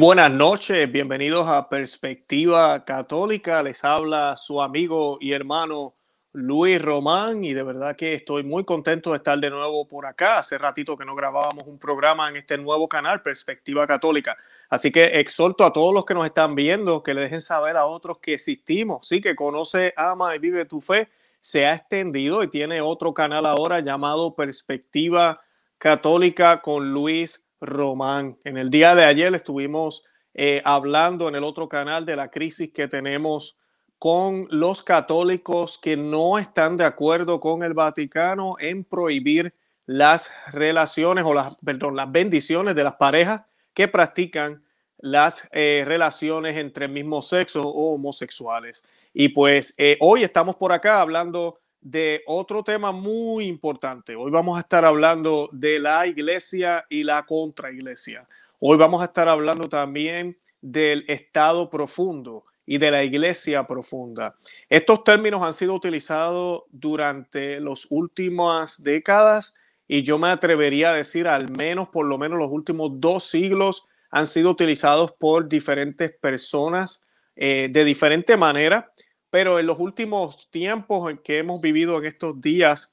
Buenas noches, bienvenidos a Perspectiva Católica. Les habla su amigo y hermano Luis Román y de verdad que estoy muy contento de estar de nuevo por acá. Hace ratito que no grabábamos un programa en este nuevo canal, Perspectiva Católica. Así que exhorto a todos los que nos están viendo que le dejen saber a otros que existimos. Sí, que conoce, ama y vive tu fe. Se ha extendido y tiene otro canal ahora llamado Perspectiva Católica con Luis Román. En el día de ayer estuvimos eh, hablando en el otro canal de la crisis que tenemos con los católicos que no están de acuerdo con el Vaticano en prohibir las relaciones o las, perdón, las bendiciones de las parejas que practican las eh, relaciones entre el mismo sexo o homosexuales. Y pues eh, hoy estamos por acá hablando de otro tema muy importante. Hoy vamos a estar hablando de la iglesia y la contraiglesia. Hoy vamos a estar hablando también del estado profundo y de la iglesia profunda. Estos términos han sido utilizados durante las últimas décadas y yo me atrevería a decir al menos por lo menos los últimos dos siglos han sido utilizados por diferentes personas eh, de diferente manera, pero en los últimos tiempos en que hemos vivido en estos días,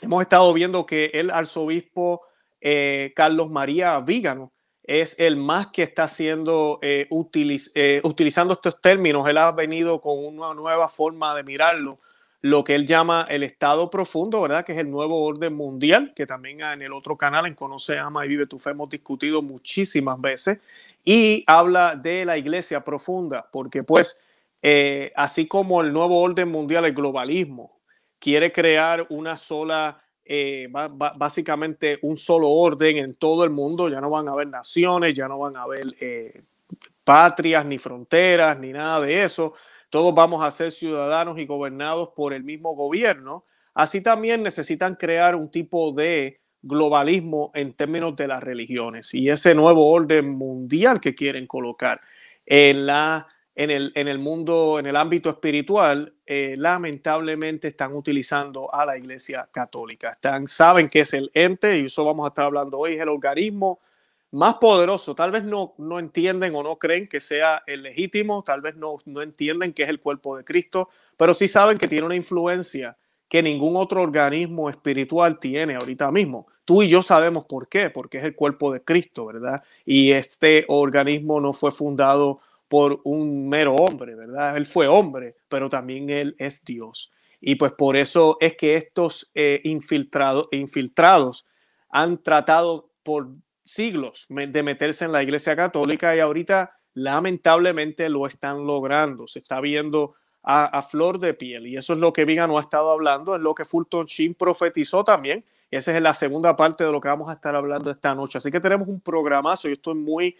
hemos estado viendo que el arzobispo eh, Carlos María Vígano es el más que está haciendo, eh, eh, utilizando estos términos. Él ha venido con una nueva forma de mirarlo, lo que él llama el estado profundo, ¿verdad? Que es el nuevo orden mundial, que también en el otro canal, en Conoce, Ama y Vive tu Fe, hemos discutido muchísimas veces. Y habla de la iglesia profunda, porque pues, eh, así como el nuevo orden mundial, el globalismo, quiere crear una sola eh, básicamente un solo orden en todo el mundo, ya no van a haber naciones, ya no van a haber eh, patrias, ni fronteras, ni nada de eso. Todos vamos a ser ciudadanos y gobernados por el mismo gobierno. Así también necesitan crear un tipo de globalismo en términos de las religiones y ese nuevo orden mundial que quieren colocar en la en el, en el mundo, en el ámbito espiritual, eh, lamentablemente están utilizando a la Iglesia Católica. Están, saben que es el ente, y eso vamos a estar hablando hoy, es el organismo más poderoso. Tal vez no, no entienden o no creen que sea el legítimo, tal vez no, no entienden que es el cuerpo de Cristo, pero sí saben que tiene una influencia que ningún otro organismo espiritual tiene ahorita mismo. Tú y yo sabemos por qué, porque es el cuerpo de Cristo, ¿verdad? Y este organismo no fue fundado por un mero hombre, ¿verdad? Él fue hombre, pero también él es Dios. Y pues por eso es que estos eh, infiltrados han tratado por siglos de meterse en la Iglesia Católica y ahorita lamentablemente lo están logrando. Se está viendo a, flor de piel y eso es lo que Vigano ha estado hablando, es lo que Fulton Sheen profetizó también. Y esa es la segunda parte de lo que vamos a estar hablando esta noche. Así que tenemos un programazo y estoy muy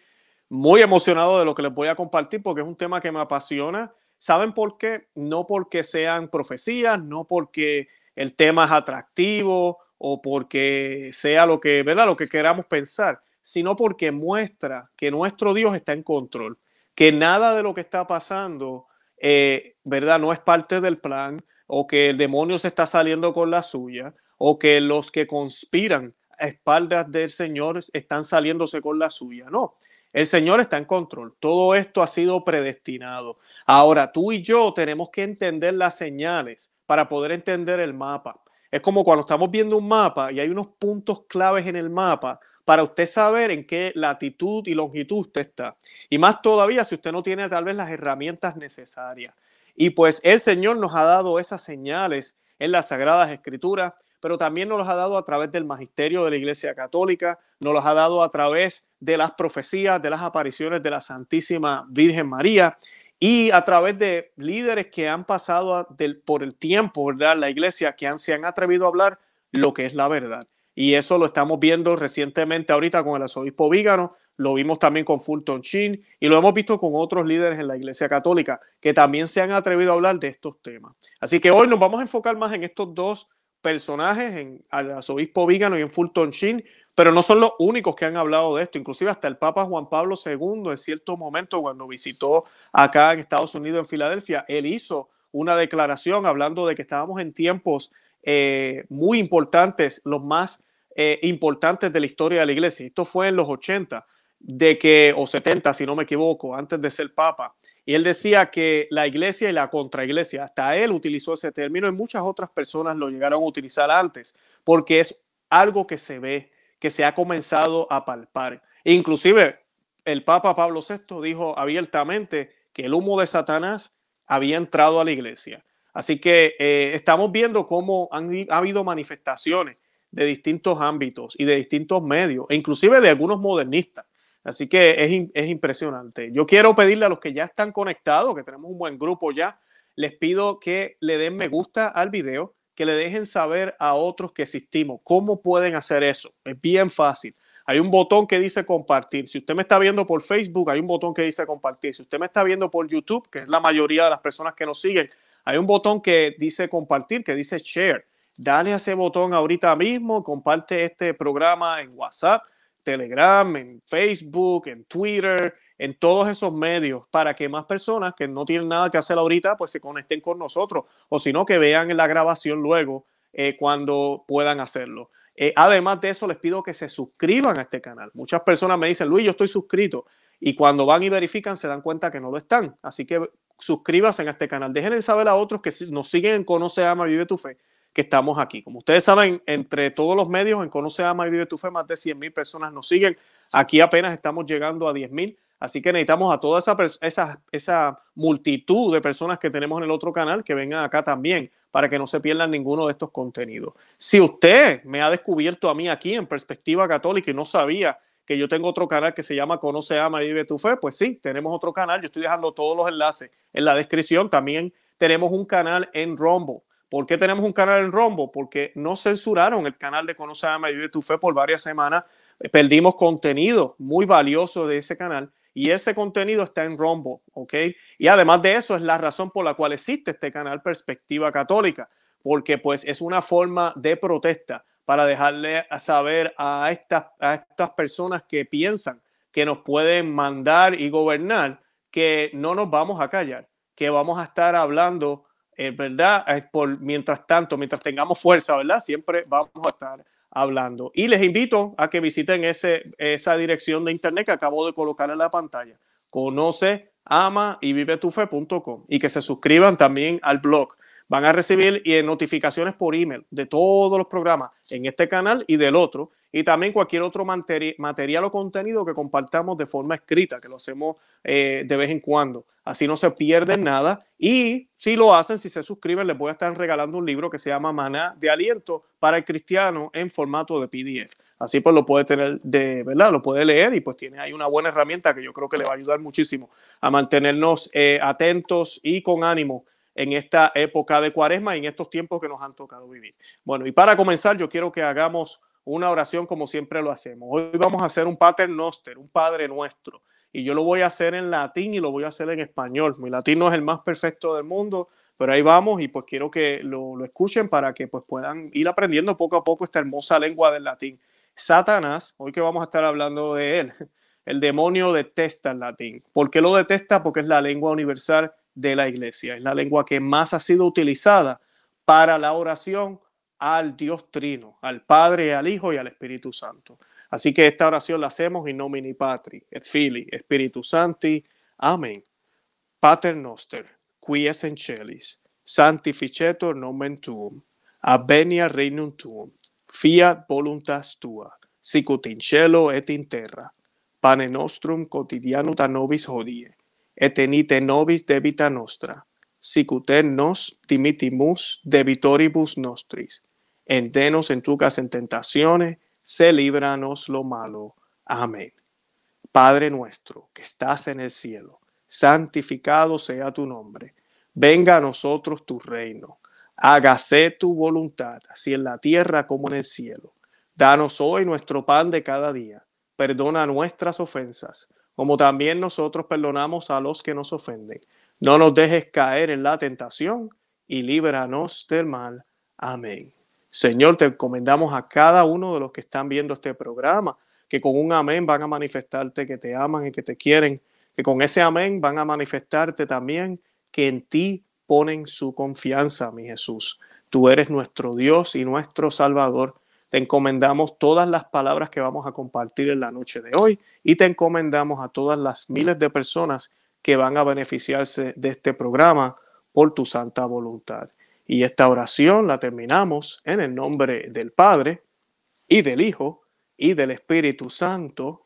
muy emocionado de lo que les voy a compartir porque es un tema que me apasiona. ¿Saben por qué? No porque sean profecías, no porque el tema es atractivo o porque sea lo que, ¿verdad? Lo que queramos pensar, sino porque muestra que nuestro Dios está en control, que nada de lo que está pasando, eh, ¿verdad? No es parte del plan o que el demonio se está saliendo con la suya o que los que conspiran a espaldas del Señor están saliéndose con la suya. No, el Señor está en control. Todo esto ha sido predestinado. Ahora, tú y yo tenemos que entender las señales para poder entender el mapa. Es como cuando estamos viendo un mapa y hay unos puntos claves en el mapa para usted saber en qué latitud y longitud usted está. Y más todavía si usted no tiene tal vez las herramientas necesarias. Y pues el Señor nos ha dado esas señales en las Sagradas Escrituras pero también nos los ha dado a través del magisterio de la Iglesia Católica, nos los ha dado a través de las profecías, de las apariciones de la Santísima Virgen María y a través de líderes que han pasado por el tiempo, ¿verdad? La Iglesia, que han, se han atrevido a hablar lo que es la verdad. Y eso lo estamos viendo recientemente ahorita con el arzobispo Vígano, lo vimos también con Fulton Sheen y lo hemos visto con otros líderes en la Iglesia Católica que también se han atrevido a hablar de estos temas. Así que hoy nos vamos a enfocar más en estos dos personajes, en al arzobispo Vígano y en Fulton Sheen, pero no son los únicos que han hablado de esto. Inclusive hasta el Papa Juan Pablo II, en cierto momento, cuando visitó acá en Estados Unidos, en Filadelfia, él hizo una declaración hablando de que estábamos en tiempos eh, muy importantes, los más eh, importantes de la historia de la iglesia. Esto fue en los 80. de que, o 70 si no me equivoco, antes de ser papa. Y él decía que la iglesia y la contraiglesia, hasta él utilizó ese término y muchas otras personas lo llegaron a utilizar antes, porque es algo que se ve, que se ha comenzado a palpar. Inclusive el Papa Pablo VI dijo abiertamente que el humo de Satanás había entrado a la iglesia. Así que eh, estamos viendo cómo han ha habido manifestaciones de distintos ámbitos y de distintos medios, e inclusive de algunos modernistas. Así que es, es impresionante. Yo quiero pedirle a los que ya están conectados, que tenemos un buen grupo ya, les pido que le den me gusta al video, que le dejen saber a otros que existimos. ¿Cómo pueden hacer eso? Es bien fácil. Hay un botón que dice compartir. Si usted me está viendo por Facebook, hay un botón que dice compartir. Si usted me está viendo por YouTube, que es la mayoría de las personas que nos siguen, hay un botón que dice compartir, que dice share. Dale a ese botón ahorita mismo, comparte este programa en WhatsApp, Telegram, en Facebook, en Twitter, en todos esos medios para que más personas que no tienen nada que hacer ahorita pues se conecten con nosotros o si no que vean la grabación luego eh, cuando puedan hacerlo. Eh, además de eso, les pido que se suscriban a este canal. Muchas personas me dicen, Luis, yo estoy suscrito. Y cuando van y verifican, se dan cuenta que no lo están. Así que suscríbanse a este canal. Déjenle saber a otros que nos siguen en Conoce, Ama, Vive tu Fe, que estamos aquí. Como ustedes saben, entre todos los medios en Conoce, Ama y Vive tu Fe, más de 100 mil personas nos siguen. Aquí apenas estamos llegando a 10 mil. Así que necesitamos a toda esa, multitud de personas que tenemos en el otro canal que vengan acá también para que no se pierdan ninguno de estos contenidos. Si usted me ha descubierto a mí aquí en Perspectiva Católica y no sabía que yo tengo otro canal que se llama Conoce, Ama y Vive tu Fe, pues sí, tenemos otro canal. Yo estoy dejando todos los enlaces en la descripción. También tenemos un canal en Rombo. ¿Por qué tenemos un canal en Rombo? Porque no censuraron el canal de Conoce, Ama y tu Fe por varias semanas. Perdimos contenido muy valioso de ese canal y ese contenido está en Rombo, ¿ok? Y además de eso es la razón por la cual existe este canal Perspectiva Católica, porque pues es una forma de protesta para dejarle saber a estas, a estas personas que piensan que nos pueden mandar y gobernar que no nos vamos a callar, que vamos a estar hablando, eh, ¿verdad? Por, mientras tanto, mientras tengamos fuerza, ¿verdad? Siempre vamos a estar hablando. Y les invito a que visiten ese, esa dirección de internet que acabo de colocar en la pantalla. Conoce, ama y vive tu fe.com y que se suscriban también al blog. Van a recibir eh, notificaciones por email de todos los programas en este canal y del otro y también cualquier otro material o contenido que compartamos de forma escrita, que lo hacemos eh, de vez en cuando. Así no se pierden nada. Y si lo hacen, si se suscriben, les voy a estar regalando un libro que se llama Maná de Aliento para el Cristiano en formato de PDF. Así pues lo puede tener de verdad, lo puede leer y pues tiene ahí una buena herramienta que yo creo que le va a ayudar muchísimo a mantenernos eh, atentos y con ánimo en esta época de cuaresma y en estos tiempos que nos han tocado vivir. Bueno, y para comenzar, yo quiero que hagamos una oración como siempre lo hacemos. Hoy vamos a hacer un Pater Noster, un Padre Nuestro. Y yo lo voy a hacer en latín y lo voy a hacer en español. Mi latín no es el más perfecto del mundo, pero ahí vamos y pues quiero que lo, escuchen para que pues puedan ir aprendiendo poco a poco esta hermosa lengua del latín. Satanás, hoy que vamos a estar hablando de él, el demonio detesta el latín. ¿Por qué lo detesta? Porque es la lengua universal de la iglesia, es la lengua que más ha sido utilizada para la oración al Dios Trino, al Padre, al Hijo y al Espíritu Santo. Así que esta oración la hacemos in nomine Patri, et Fili, Espíritu Santi. Amén. Pater noster, qui es en celis, sanctificetur nomen tuum, avenia regnum tuum, fiat voluntas tua, sicut in cielo et in terra. Pane nostrum quotidianum da nobis hodie, et enite nobis debita nostra, sicut nos dimitimus debitoribus nostris, entenos en tucas en tentaciones, se líbranos lo malo. Amén. Padre nuestro que estás en el cielo, santificado sea tu nombre. Venga a nosotros tu reino. Hágase tu voluntad, así en la tierra como en el cielo. Danos hoy nuestro pan de cada día. Perdona nuestras ofensas, como también nosotros perdonamos a los que nos ofenden. No nos dejes caer en la tentación y líbranos del mal. Amén. Señor, te encomendamos a cada uno de los que están viendo este programa, que con un amén van a manifestarte que te aman y que te quieren, que con ese amén van a manifestarte también que en ti ponen su confianza, mi Jesús. Tú eres nuestro Dios y nuestro Salvador. te encomendamos todas las palabras que vamos a compartir en la noche de hoy y te encomendamos a todas las miles de personas que van a beneficiarse de este programa por tu santa voluntad. Y esta oración la terminamos en el nombre del Padre y del Hijo y del Espíritu Santo.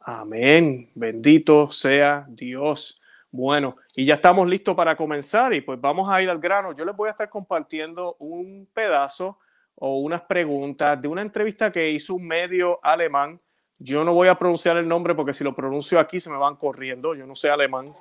Amén. Bendito sea Dios. Bueno, y ya estamos listos para comenzar y pues vamos a ir al grano. Yo les voy a estar compartiendo un pedazo o unas preguntas de una entrevista que hizo un medio alemán. Yo no voy a pronunciar el nombre porque si lo pronuncio aquí se me van corriendo. Yo no sé alemán.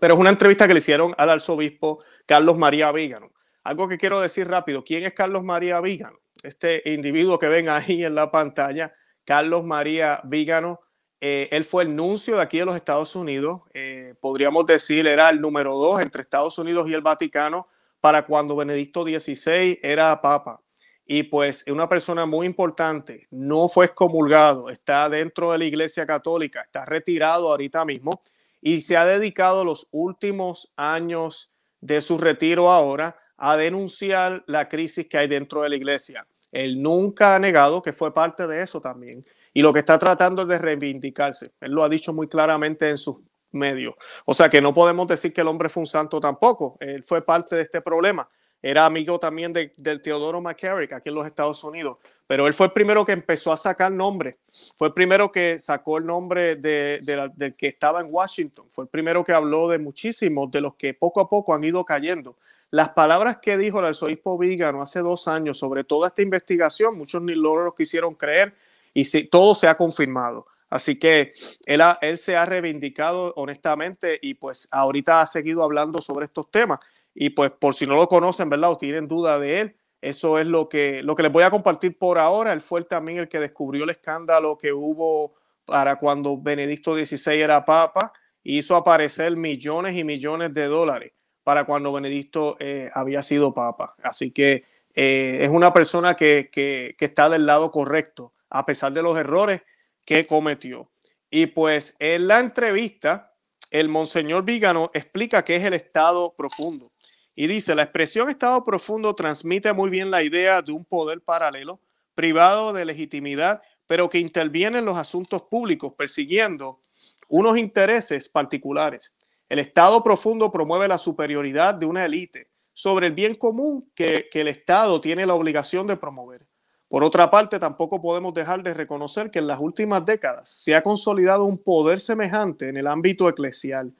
Pero es una entrevista que le hicieron al arzobispo Carlos María Vígano. Algo que quiero decir rápido. ¿Quién es Carlos María Vígano? Este individuo que ven ahí en la pantalla, Carlos María Vígano, eh, él fue el nuncio de aquí de los Estados Unidos. Eh, podríamos decir, era el número dos entre Estados Unidos y el Vaticano para cuando Benedicto XVI era papa. Y pues una persona muy importante, no fue excomulgado, está dentro de la Iglesia Católica, está retirado ahorita mismo y se ha dedicado los últimos años de su retiro ahora a denunciar la crisis que hay dentro de la iglesia. Él nunca ha negado que fue parte de eso también y lo que está tratando es de reivindicarse. Él lo ha dicho muy claramente en sus medios. O sea que no podemos decir que el hombre fue un santo tampoco. Él fue parte de este problema. Era amigo también de, del Teodoro McCarrick aquí en los Estados Unidos pero él fue el primero que empezó a sacar nombre, fue el primero que sacó el nombre de, del que estaba en Washington, fue el primero que habló de muchísimos de los que poco a poco han ido cayendo. Las palabras que dijo el arzobispo Vígano hace dos años sobre toda esta investigación, muchos ni lo quisieron creer y si, todo se ha confirmado. Así que él, él se ha reivindicado honestamente y pues ahorita ha seguido hablando sobre estos temas. Y pues por si no lo conocen, ¿verdad? O tienen duda de él, eso es lo que, lo que les voy a compartir por ahora. Él fue también el que descubrió el escándalo que hubo para cuando Benedicto XVI era papa. Hizo aparecer millones y millones de dólares para cuando Benedicto eh, había sido papa. Así que eh, es una persona que, que, que está del lado correcto, a pesar de los errores que cometió. Y pues en la entrevista, el monseñor Vígano explica qué es el estado profundo. Y dice, la expresión estado profundo transmite muy bien la idea de un poder paralelo, privado de legitimidad, pero que interviene en los asuntos públicos, persiguiendo unos intereses particulares. El estado profundo promueve la superioridad de una élite sobre el bien común que, que el Estado tiene la obligación de promover. Por otra parte, tampoco podemos dejar de reconocer que en las últimas décadas se ha consolidado un poder semejante en el ámbito eclesial,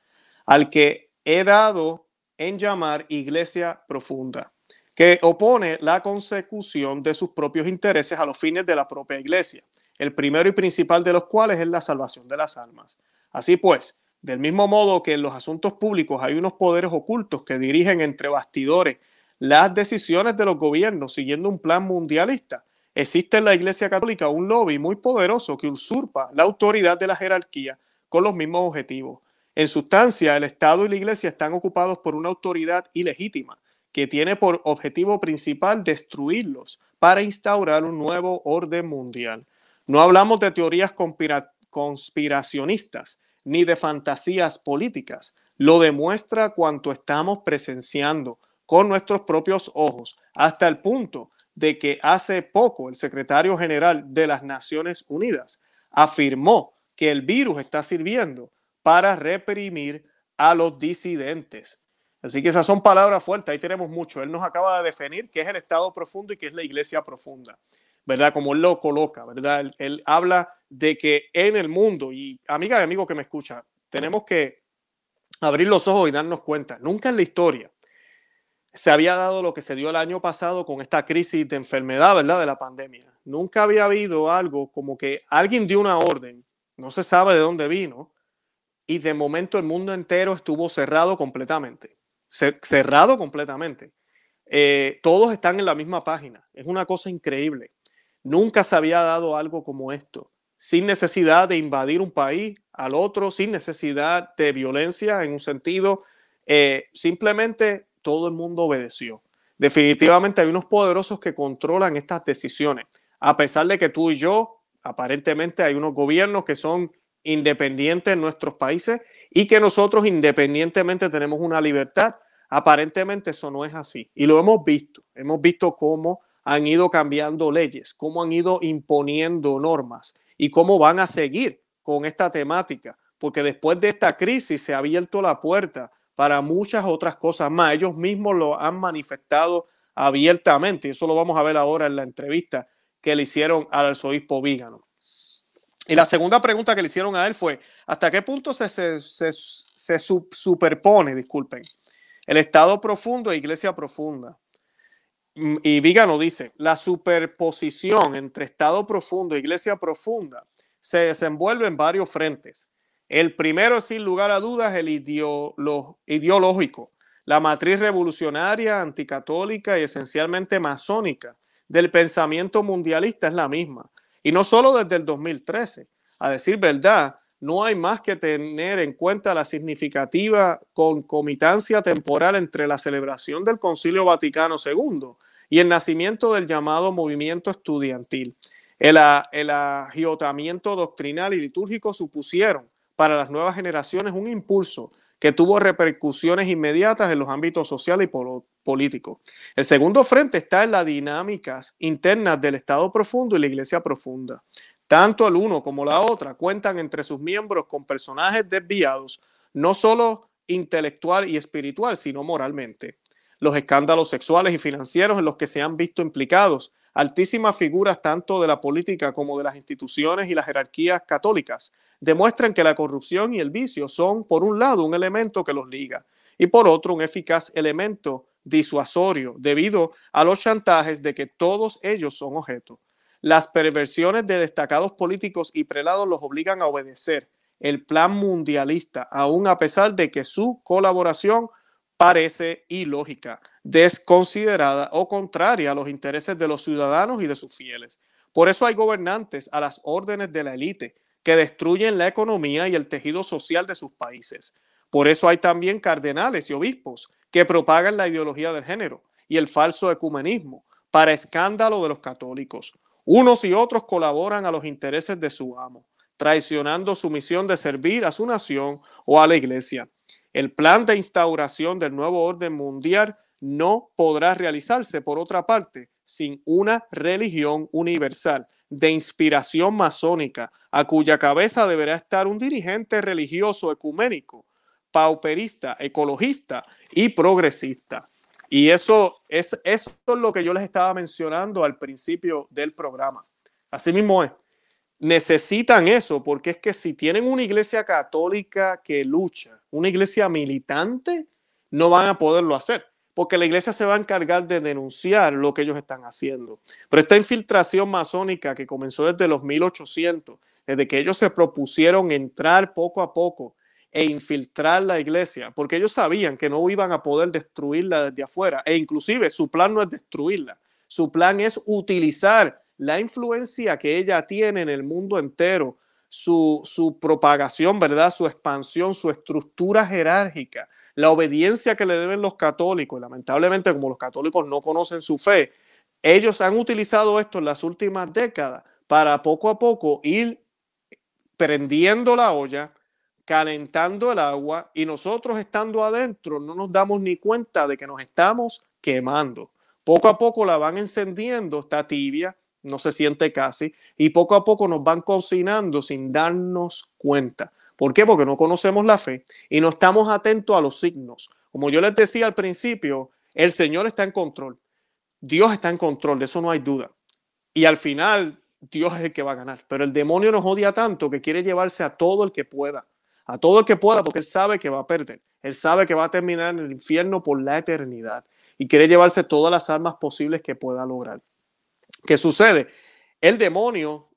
al que he dado en llamar iglesia profunda, que opone la consecución de sus propios intereses a los fines de la propia iglesia, el primero y principal de los cuales es la salvación de las almas. Así pues, del mismo modo que en los asuntos públicos hay unos poderes ocultos que dirigen entre bastidores las decisiones de los gobiernos siguiendo un plan mundialista, existe en la Iglesia Católica un lobby muy poderoso que usurpa la autoridad de la jerarquía con los mismos objetivos. En sustancia, el Estado y la Iglesia están ocupados por una autoridad ilegítima que tiene por objetivo principal destruirlos para instaurar un nuevo orden mundial. No hablamos de teorías conspiracionistas ni de fantasías políticas. Lo demuestra cuanto estamos presenciando con nuestros propios ojos, hasta el punto de que hace poco el secretario general de las Naciones Unidas afirmó que el virus está sirviendo para reprimir a los disidentes. Así que esas son palabras fuertes, ahí tenemos mucho. Él nos acaba de definir qué es el estado profundo y qué es la iglesia profunda, ¿verdad? Como él lo coloca, ¿verdad? Él, habla de que en el mundo, y amiga y amigo que me escucha, tenemos que abrir los ojos y darnos cuenta, nunca en la historia se había dado lo que se dio el año pasado con esta crisis de enfermedad, ¿verdad? De la pandemia. Nunca había habido algo como que alguien dio una orden, no se sabe de dónde vino, y de momento el mundo entero estuvo cerrado completamente. Cerrado completamente. Eh, todos están en la misma página. Es una cosa increíble. Nunca se había dado algo como esto, sin necesidad de invadir un país al otro, sin necesidad de violencia en un sentido. Eh, simplemente todo el mundo obedeció. Definitivamente hay unos poderosos que controlan estas decisiones. A pesar de que tú y yo, aparentemente hay unos gobiernos que son independientes en nuestros países y que nosotros independientemente tenemos una libertad. Aparentemente eso no es así. Y lo hemos visto. Hemos visto cómo han ido cambiando leyes, cómo han ido imponiendo normas y cómo van a seguir con esta temática, porque después de esta crisis se ha abierto la puerta para muchas otras cosas más. Ellos mismos lo han manifestado abiertamente eso lo vamos a ver ahora en la entrevista que le hicieron al arzobispo Vígano. Y la segunda pregunta que le hicieron a él fue, ¿hasta qué punto se, se, se, superpone, disculpen, el estado profundo e iglesia profunda? Mm, y Vígano dice, la superposición entre estado profundo e iglesia profunda se desenvuelve en varios frentes. El primero, sin lugar a dudas, el ideológico, la matriz revolucionaria, anticatólica y esencialmente masónica del pensamiento mundialista es la misma y no solo desde el 2013. A decir verdad, no hay más que tener en cuenta la significativa concomitancia temporal entre la celebración del Concilio Vaticano II y el nacimiento del llamado movimiento estudiantil. El, el agiotamiento doctrinal y litúrgico supusieron para las nuevas generaciones un impulso que tuvo repercusiones inmediatas en los ámbitos social y político. El segundo frente está en las dinámicas internas del Estado profundo y la Iglesia profunda. Tanto el uno como la otra cuentan entre sus miembros con personajes desviados, no solo intelectual y espiritual, sino moralmente. Los escándalos sexuales y financieros en los que se han visto implicados altísimas figuras tanto de la política como de las instituciones y las jerarquías católicas demuestran que la corrupción y el vicio son, por un lado, un elemento que los liga y por otro, un eficaz elemento disuasorio debido a los chantajes de que todos ellos son objeto. Las perversiones de destacados políticos y prelados los obligan a obedecer el plan mundialista, aun a pesar de que su colaboración parece ilógica, desconsiderada o contraria a los intereses de los ciudadanos y de sus fieles. Por eso hay gobernantes a las órdenes de la élite que destruyen la economía y el tejido social de sus países. Por eso hay también cardenales y obispos que propagan la ideología del género y el falso ecumenismo para escándalo de los católicos. Unos y otros colaboran a los intereses de su amo, traicionando su misión de servir a su nación o a la iglesia. El plan de instauración del nuevo orden mundial no podrá realizarse, por otra parte, sin una religión universal de inspiración masónica, a cuya cabeza deberá estar un dirigente religioso ecuménico, pauperista, ecologista y progresista. Y eso es, eso es lo que yo les estaba mencionando al principio del programa. Así mismo es. Necesitan eso porque es que si tienen una iglesia católica que lucha, una iglesia militante, no van a poderlo hacer porque la iglesia se va a encargar de denunciar lo que ellos están haciendo. Pero esta infiltración masónica que comenzó desde los 1800, desde que ellos se propusieron entrar poco a poco e infiltrar la iglesia, porque ellos sabían que no iban a poder destruirla desde afuera, e inclusive su plan no es destruirla, su plan es utilizar la influencia que ella tiene en el mundo entero, su, su propagación, ¿verdad? Su expansión, su estructura jerárquica, la obediencia que le deben los católicos, lamentablemente como los católicos no conocen su fe, ellos han utilizado esto en las últimas décadas para poco a poco ir prendiendo la olla, calentando el agua y nosotros estando adentro no nos damos ni cuenta de que nos estamos quemando. Poco a poco la van encendiendo, está tibia, no se siente casi, y poco a poco nos van cocinando sin darnos cuenta. ¿Por qué? Porque no conocemos la fe y no estamos atentos a los signos. Como yo les decía al principio, el Señor está en control. Dios está en control, de eso no hay duda. Y al final, Dios es el que va a ganar. Pero el demonio nos odia tanto que quiere llevarse a todo el que pueda. A todo el que pueda, porque él sabe que va a perder. Él sabe que va a terminar en el infierno por la eternidad. Y quiere llevarse todas las armas posibles que pueda lograr. ¿Qué sucede? El demonio,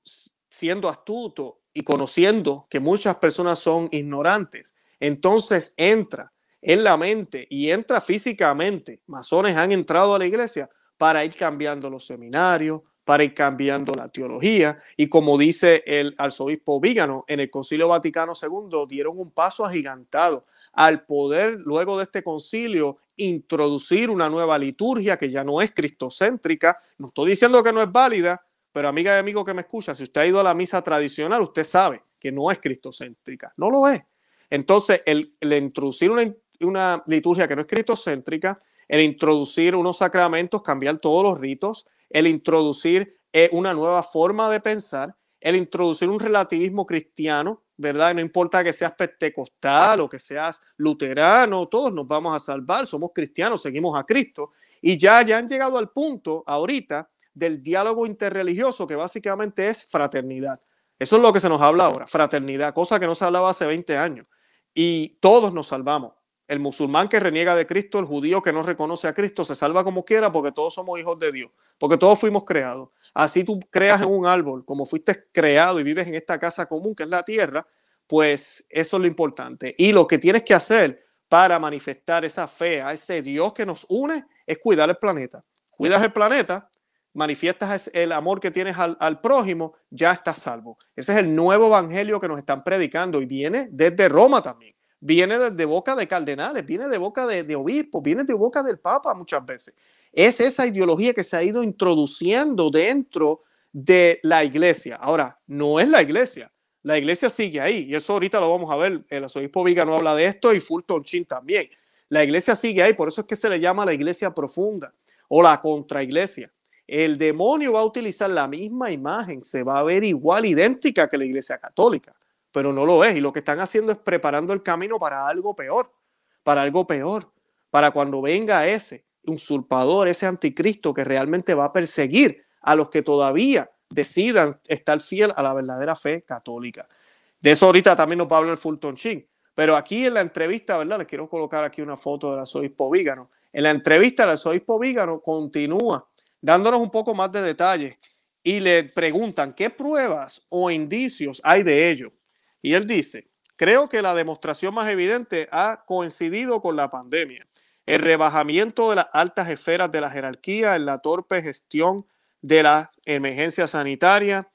siendo astuto, y conociendo que muchas personas son ignorantes, entonces entra en la mente y entra físicamente. Masones han entrado a la iglesia para ir cambiando los seminarios, para ir cambiando la teología. Y como dice el arzobispo Vígano, en el Concilio Vaticano II dieron un paso agigantado al poder, luego de este concilio, introducir una nueva liturgia que ya no es cristocéntrica. No estoy diciendo que no es válida, pero amiga y amigo que me escucha, si usted ha ido a la misa tradicional, usted sabe que no es cristocéntrica, no lo es. Entonces, el, introducir una, una, liturgia que no es cristocéntrica, el introducir unos sacramentos, cambiar todos los ritos, el introducir eh, una nueva forma de pensar, el introducir un relativismo cristiano, ¿verdad? No importa que seas pentecostal o que seas luterano, todos nos vamos a salvar, somos cristianos, seguimos a Cristo. Y ya, ya han llegado al punto ahorita del diálogo interreligioso, que básicamente es fraternidad. Eso es lo que se nos habla ahora, fraternidad, cosa que no se hablaba hace 20 años. Y todos nos salvamos. El musulmán que reniega de Cristo, el judío que no reconoce a Cristo, se salva como quiera porque todos somos hijos de Dios, porque todos fuimos creados. Así tú creas en un árbol, como fuiste creado y vives en esta casa común que es la tierra, pues eso es lo importante. Y lo que tienes que hacer para manifestar esa fe a ese Dios que nos une es cuidar el planeta. Cuidas el planeta, manifiestas el amor que tienes al, prójimo, ya estás salvo. Ese es el nuevo evangelio que nos están predicando y viene desde Roma también. Viene desde boca de cardenales, viene de boca de, de obispos, viene de boca del Papa muchas veces. Es esa ideología que se ha ido introduciendo dentro de la iglesia. Ahora, no es la iglesia. La iglesia sigue ahí y eso ahorita lo vamos a ver. El arzobispo Viga no habla de esto y Fulton Chin también. La iglesia sigue ahí, por eso es que se le llama la iglesia profunda o la contraiglesia el demonio va a utilizar la misma imagen, se va a ver igual, idéntica que la iglesia católica, pero no lo es. Y lo que están haciendo es preparando el camino para algo peor, para algo peor, para cuando venga ese usurpador, ese anticristo que realmente va a perseguir a los que todavía decidan estar fiel a la verdadera fe católica. De eso ahorita también nos va a hablar Fulton Chin. Pero aquí en la entrevista, ¿verdad? Les quiero colocar aquí una foto del arzobispo Vígano. En la entrevista, el arzobispo Vígano continúa dándonos un poco más de detalle y le preguntan qué pruebas o indicios hay de ello. Y él dice, creo que la demostración más evidente ha coincidido con la pandemia. El rebajamiento de las altas esferas de la jerarquía en la torpe gestión de la emergencia sanitaria,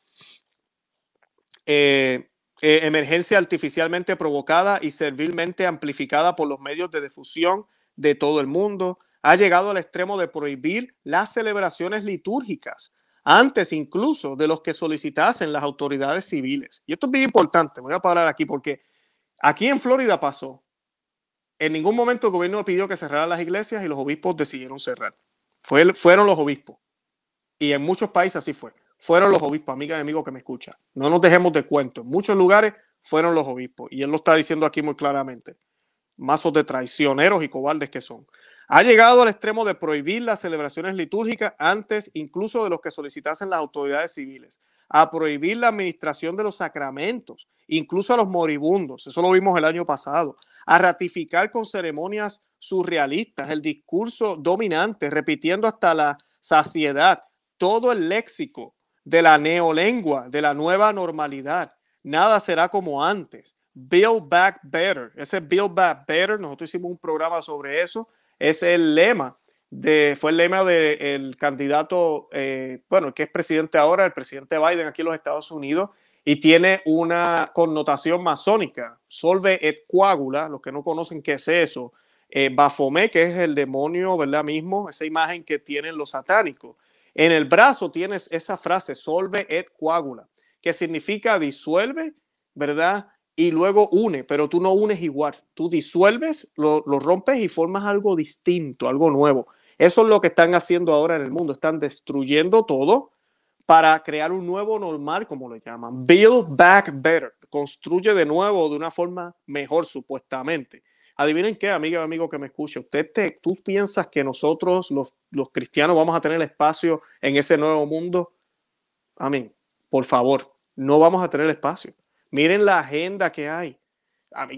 eh, eh, emergencia artificialmente provocada y servilmente amplificada por los medios de difusión de todo el mundo, ha llegado al extremo de prohibir las celebraciones litúrgicas, antes incluso de los que solicitasen las autoridades civiles. Y esto es bien importante, voy a parar aquí porque aquí en Florida pasó. En ningún momento el gobierno pidió que cerraran las iglesias y los obispos decidieron cerrar. Fue, fueron los obispos. Y en muchos países así fue. Fueron los obispos, amiga y amigo que me escucha. No nos dejemos de cuento. En muchos lugares fueron los obispos. Y él lo está diciendo aquí muy claramente. Mazos de traicioneros y cobardes que son. Ha llegado al extremo de prohibir las celebraciones litúrgicas antes incluso de los que solicitasen las autoridades civiles, a prohibir la administración de los sacramentos, incluso a los moribundos, eso lo vimos el año pasado, a ratificar con ceremonias surrealistas el discurso dominante, repitiendo hasta la saciedad todo el léxico de la neolengua, de la nueva normalidad. Nada será como antes. Build back better. Ese Build back better, nosotros hicimos un programa sobre eso es el lema de, fue el lema del candidato, eh, bueno, que es presidente ahora, el presidente Biden aquí en los Estados Unidos, y tiene una connotación masónica. Solve et coagula, los que no conocen qué es eso. Eh, Bafomé, que es el demonio, ¿verdad? Mismo, esa imagen que tienen los satánicos. En el brazo tienes esa frase, solve et coagula, que significa disuelve, ¿verdad? y luego une, pero tú no unes igual. Tú disuelves, lo, rompes y formas algo distinto, algo nuevo. Eso es lo que están haciendo ahora en el mundo. Están destruyendo todo para crear un nuevo normal, como le llaman. Build back better. Construye de nuevo de una forma mejor, supuestamente. Adivinen qué, amiga amigo que me escucha. Usted te, ¿Tú piensas que nosotros, los, los cristianos, vamos a tener espacio en ese nuevo mundo? Amén. Por favor, no vamos a tener espacio. Miren la agenda que hay.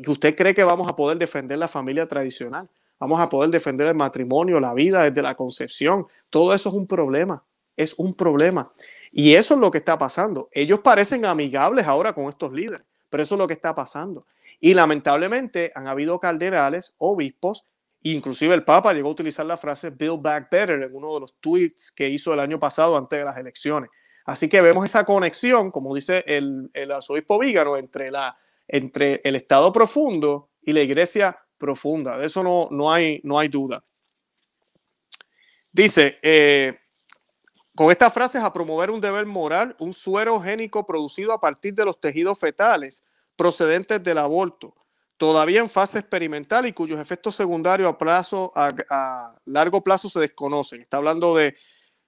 ¿Usted cree que vamos a poder defender la familia tradicional? Vamos a poder defender el matrimonio, la vida desde la concepción. Todo eso es un problema. Es un problema. Y eso es lo que está pasando. Ellos parecen amigables ahora con estos líderes, pero eso es lo que está pasando. Y lamentablemente han habido cardenales, obispos, inclusive el Papa llegó a utilizar la frase Build Back Better en uno de los tweets que hizo el año pasado antes de las elecciones. Así que vemos esa conexión, como dice el, el arzobispo Vígano, entre, la, entre el Estado profundo y la iglesia profunda. De eso no, no, hay, no hay duda. Dice, eh, con estas frases, a promover un deber moral, un suero génico producido a partir de los tejidos fetales procedentes del aborto, todavía en fase experimental y cuyos efectos secundarios a, plazo, a largo plazo se desconocen. Está hablando de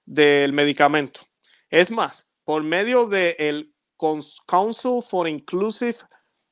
del medicamento. Es más, por medio del Council for Inclusive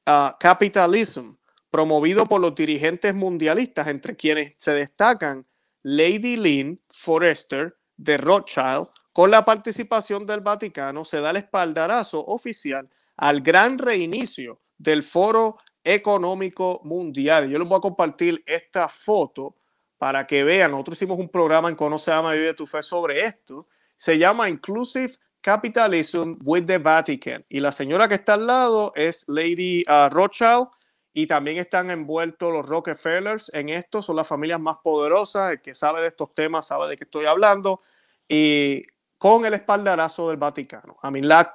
uh, Capitalism, promovido por los dirigentes mundialistas, entre quienes se destacan Lady Lynn Forrester de Rothschild, con la participación del Vaticano, se da el espaldarazo oficial al gran reinicio del Foro Económico Mundial. Yo les voy a compartir esta foto para que vean. Nosotros hicimos un programa en Conoce, Ama Vive tu Fe sobre esto. Se llama Inclusive Capitalism with the Vatican. Y la señora que está al lado es Lady uh, Rothschild y también están envueltos los Rockefellers en esto. Son las familias más poderosas. El que sabe de estos temas sabe de qué estoy hablando. Y con el espaldarazo del Vaticano. A mí la,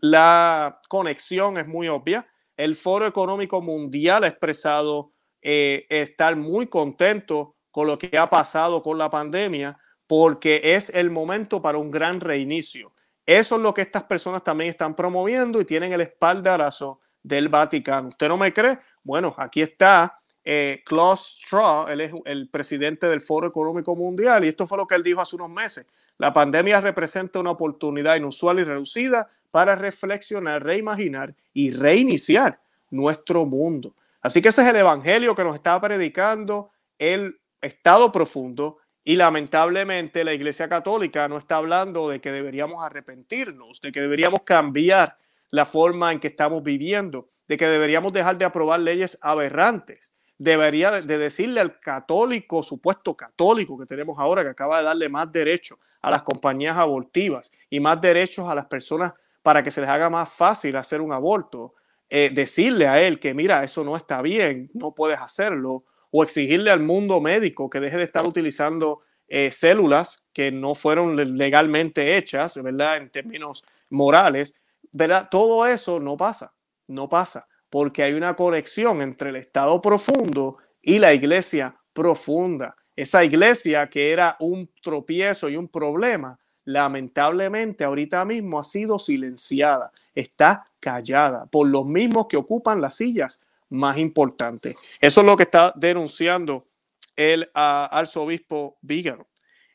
la conexión es muy obvia. El Foro Económico Mundial ha expresado eh, estar muy contento con lo que ha pasado con la pandemia porque es el momento para un gran reinicio. Eso es lo que estas personas también están promoviendo y tienen el espaldarazo del Vaticano. ¿Usted no me cree? Bueno, aquí está eh, Klaus Straw, él es el presidente del Foro Económico Mundial y esto fue lo que él dijo hace unos meses. La pandemia representa una oportunidad inusual y reducida para reflexionar, reimaginar y reiniciar nuestro mundo. Así que ese es el evangelio que nos está predicando el Estado profundo y lamentablemente la Iglesia Católica no está hablando de que deberíamos arrepentirnos, de que deberíamos cambiar la forma en que estamos viviendo, de que deberíamos dejar de aprobar leyes aberrantes. Debería de decirle al católico, supuesto católico que tenemos ahora, que acaba de darle más derechos a las compañías abortivas y más derechos a las personas para que se les haga más fácil hacer un aborto, eh, decirle a él que mira, eso no está bien, no puedes hacerlo, o exigirle al mundo médico que deje de estar utilizando eh, células que no fueron legalmente hechas, ¿verdad? En términos morales, ¿verdad? Todo eso no pasa, no pasa, porque hay una conexión entre el estado profundo y la iglesia profunda. Esa iglesia que era un tropiezo y un problema, lamentablemente ahorita mismo ha sido silenciada, está callada por los mismos que ocupan las sillas más importante. Eso es lo que está denunciando el uh, arzobispo Vígano.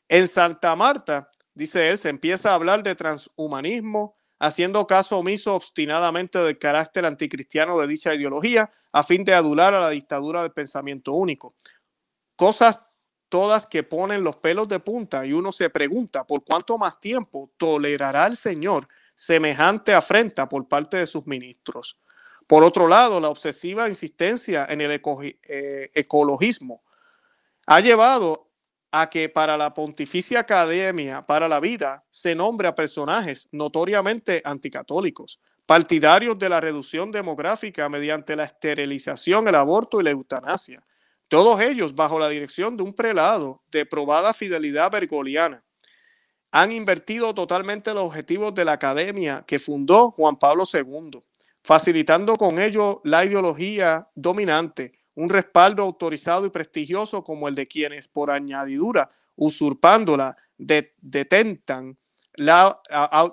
En Santa Marta, dice él, se empieza a hablar de transhumanismo, haciendo caso omiso obstinadamente del carácter anticristiano de dicha ideología, a fin de adular a la dictadura del pensamiento único. Cosas todas que ponen los pelos de punta y uno se pregunta por cuánto más tiempo tolerará el Señor semejante afrenta por parte de sus ministros. Por otro lado, la obsesiva insistencia en el eh, ecologismo ha llevado a que para la Pontificia Academia para la Vida se nombre a personajes notoriamente anticatólicos, partidarios de la reducción demográfica mediante la esterilización, el aborto y la eutanasia. Todos ellos bajo la dirección de un prelado de probada fidelidad bergoliana. Han invertido totalmente los objetivos de la academia que fundó Juan Pablo II facilitando con ello la ideología dominante, un respaldo autorizado y prestigioso como el de quienes por añadidura, usurpándola, detentan, la,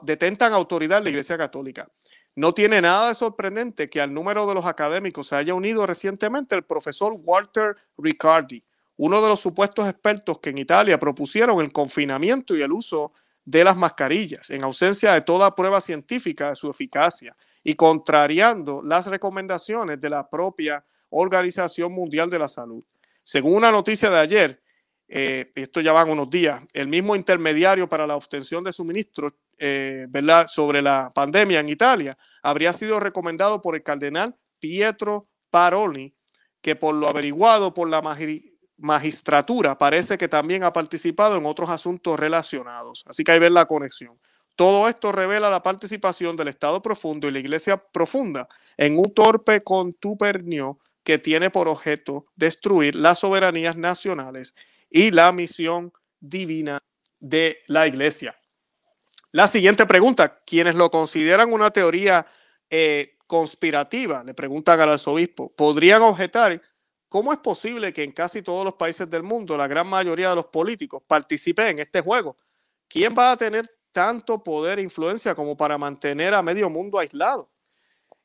detentan autoridad en la Iglesia Católica. No tiene nada de sorprendente que al número de los académicos se haya unido recientemente el profesor Walter Riccardi, uno de los supuestos expertos que en Italia propusieron el confinamiento y el uso de las mascarillas, en ausencia de toda prueba científica de su eficacia y contrariando las recomendaciones de la propia Organización Mundial de la Salud. Según una noticia de ayer, eh, esto ya van unos días, el mismo intermediario para la obtención de suministros eh, sobre la pandemia en Italia habría sido recomendado por el cardenal Pietro Paroni, que por lo averiguado por la magistratura parece que también ha participado en otros asuntos relacionados. Así que hay ver la conexión. Todo esto revela la participación del Estado profundo y la Iglesia profunda en un torpe contubernio que tiene por objeto destruir las soberanías nacionales y la misión divina de la Iglesia. La siguiente pregunta, quienes lo consideran una teoría eh, conspirativa, le preguntan al arzobispo, podrían objetar cómo es posible que en casi todos los países del mundo la gran mayoría de los políticos participen en este juego. ¿Quién va a tener tanto poder e influencia como para mantener a medio mundo aislado.